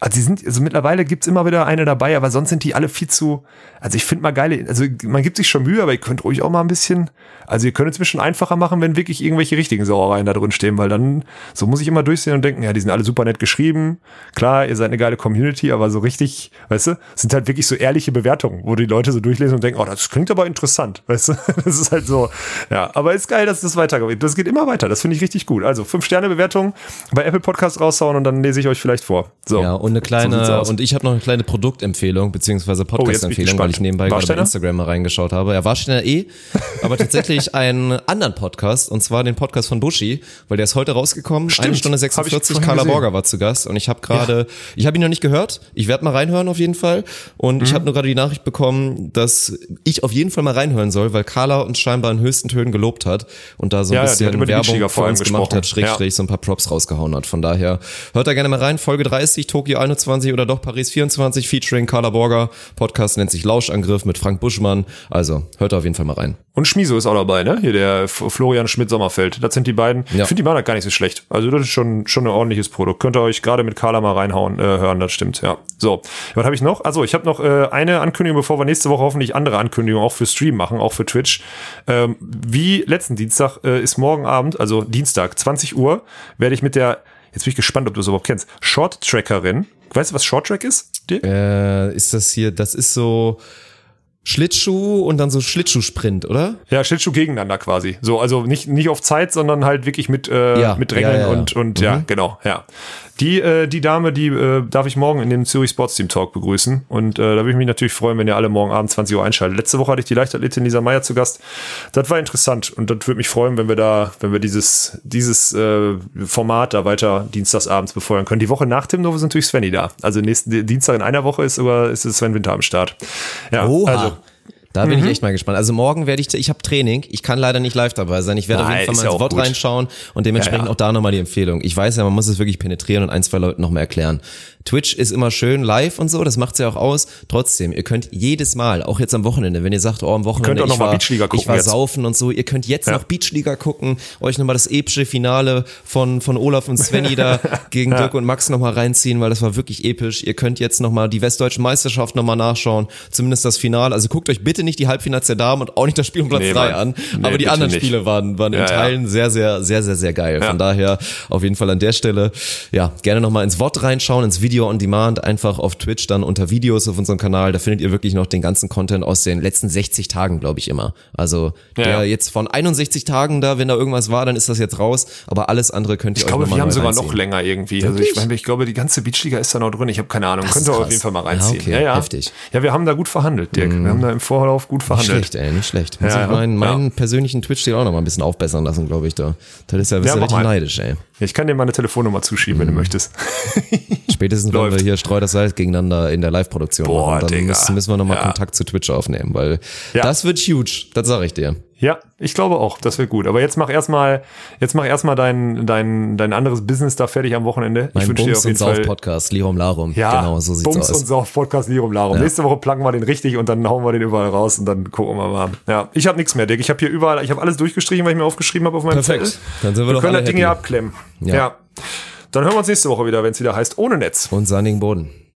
Also die sind, also mittlerweile gibt's immer wieder eine dabei, aber sonst sind die alle viel zu. Also ich finde mal geile, also man gibt sich schon Mühe, aber ihr könnt ruhig auch mal ein bisschen. Also ihr könnt es ein bisschen einfacher machen, wenn wirklich irgendwelche richtigen Sauereien da drin stehen, weil dann, so muss ich immer durchsehen und denken, ja, die sind alle super nett geschrieben. Klar, ihr seid eine geile Community, aber so richtig, weißt du, sind halt wirklich so ehrliche Bewertungen, wo die Leute so durchlesen und denken, oh, das klingt aber interessant, weißt du. Das ist halt so, ja, aber ist geil, dass das weitergeht. Das geht immer weiter, das finde ich richtig gut. Also fünf Sterne Bewertung bei Apple Podcast raushauen und dann lese ich euch vielleicht vor. So. Ja, und eine So kleine, aus. und ich habe noch eine kleine Produktempfehlung, beziehungsweise ich Podcast-Empfehlung, weil gespannt. ich nebenbei gerade bei? Instagram mal reingeschaut habe. Ja, Warsteiner eh, aber tatsächlich einen anderen Podcast, und zwar den Podcast von Buschi, weil der ist heute rausgekommen. Stimmt, Eine Stunde hab ich 46, vorhin Carla gesehen. Borger war zu Gast und ich habe gerade, ich habe ihn noch nicht gehört, ich werde mal reinhören auf jeden Fall und Mhm. ich habe nur gerade die Nachricht bekommen, dass ich auf jeden Fall mal reinhören soll, weil Carla uns scheinbar in höchsten Tönen gelobt hat und da so ein Ja, ja, bisschen die Werbung vor allem uns gemacht hat, Schrägstrich, so ein paar Props rausgehauen hat. Von daher hört da gerne mal rein. Folge 30, Tokio 21 oder doch Paris 24, featuring Carla Borger. Podcast nennt sich Lauschangriff mit Frank Buschmann. Also hört da auf jeden Fall mal rein. Und Schmiso ist auch dabei, ne? Hier der F- Florian Schmidt-Sommerfeld. Das sind die beiden. Ja. Ich finde, die machen das gar nicht so schlecht. Also, das ist schon, schon ein ordentliches Produkt. Könnt ihr euch gerade mit Carla mal reinhauen, äh, hören, das stimmt, ja. So, was habe ich noch? Also, ich habe noch äh, eine Ankündigung, bevor wir nächste Woche hoffentlich andere Ankündigungen auch für Stream machen, auch für Twitch. Ähm, wie letzten Dienstag äh, ist morgen Abend, also Dienstag, 20 Uhr, werde ich mit der, jetzt bin ich gespannt, ob du es überhaupt kennst, Short-Trackerin. Weißt du, was Short-Track ist? Dirk? Äh, ist das hier, das ist so Schlittschuh und dann so Schlittschuhsprint, oder? Ja, Schlittschuh gegeneinander quasi. So, also nicht, nicht auf Zeit, sondern halt wirklich mit, äh, Ja, mit Drängeln ja, ja, und, und ja, genau, ja. Die, äh, die Dame, die äh, darf ich morgen in dem Zürich Sports Team Talk begrüßen. Und äh, da würde ich mich natürlich freuen, wenn ihr alle morgen Abend 20 Uhr einschaltet. Letzte Woche hatte ich die Leichtathletin Lisa Meyer zu Gast. Das war interessant und das würde mich freuen, wenn wir da, wenn wir dieses, dieses äh, Format da weiter dienstagsabends befeuern können. Die Woche nach Tim ist natürlich Svenny da. Also nächsten Dienstag in einer Woche ist sogar ist es Sven Winter am Start. Ja, also Da bin ich echt mal gespannt. Also morgen werde ich, ich habe Training, ich kann leider nicht live dabei sein. Ich werde auf Nein, jeden Fall mal ins Wort gut. reinschauen und dementsprechend Ja, ja. auch da nochmal die Empfehlung. Ich weiß ja, man muss es wirklich penetrieren und ein, zwei Leuten nochmal erklären. Twitch ist immer schön live und so, das macht's ja auch aus. Trotzdem, ihr könnt jedes Mal, auch jetzt am Wochenende, wenn ihr sagt, oh, am Wochenende, könnt auch noch ich, war, ich war jetzt. saufen und so, ihr könnt jetzt Ja. noch Beachliga gucken, euch nochmal das epische Finale von, von Olaf und Svenny da gegen Dirk und Max nochmal reinziehen, weil das war wirklich episch. Ihr könnt jetzt nochmal die Westdeutschen Meisterschaft nochmal nachschauen, zumindest das Finale. Also guckt euch bitte nicht die Halbfinals der Damen und auch nicht das Spiel um Platz Nee, 3 Mann. an, Nee, aber die anderen nicht. Spiele waren, waren Ja, in ja. Teilen sehr, sehr, sehr, sehr, sehr geil. Ja. Von daher auf jeden Fall an der Stelle, ja, gerne nochmal ins Wort reinschauen, ins Video on Demand, einfach auf Twitch dann unter Videos auf unserem Kanal. Da findet ihr wirklich noch den ganzen Content aus den letzten 60 Tagen, glaube ich immer. Also der Ja. jetzt von 61 Tagen da, wenn da irgendwas war, dann ist das jetzt raus. Aber alles andere könnt ihr Ich euch glaube, wir haben sogar reinziehen. noch länger irgendwie. Also ich, meine, ich glaube, die ganze Beachliga ist da noch drin. Ich habe keine Ahnung. Das Könnt ihr auf jeden Fall mal Ja, reinziehen. okay, ja, ja. heftig. Ja, wir haben da gut verhandelt, Dirk. Wir haben da im Vorlauf gut Nicht verhandelt. schlecht, ey, nicht schlecht. Muss Ja, ich meinen, ja. meinen persönlichen Twitch-Stil auch noch mal ein bisschen aufbessern lassen, glaube ich, da. Das ist ja, bist Ja, ja neidisch, ey. Ich kann dir meine Telefonnummer zuschieben, Mhm. wenn du möchtest. Spätestens, wenn Läuft. wir hier Streu das Salz gegeneinander in der Live-Produktion Boah, machen, dann Digga. müssen, müssen wir nochmal Ja. Kontakt zu Twitch aufnehmen, weil Ja. das wird huge, das sage ich dir. Ja, ich glaube auch, das wird gut. Aber jetzt mach erstmal, jetzt mach erstmal dein, dein, dein anderes Business da fertig am Wochenende. Mein ich wünsche dir Bums auf und jeden Fall. Sauf-Podcast, Lirum Larum. Ja, genau, so sieht's Bums aus. und Sauf Podcast Lirum Larum. Nächste Woche placken wir den richtig und dann hauen wir den überall raus und dann gucken wir mal. Ja, ich habe nichts mehr, Dick. Ich habe hier überall, ich habe alles durchgestrichen, was ich mir aufgeschrieben habe auf meinem Perfekt. Zettel. Dann sind wir doch können das Ding hier abklemmen. Ja. ja. Dann hören wir uns nächste Woche wieder, wenn es wieder heißt ohne Netz. Und sandigen Boden.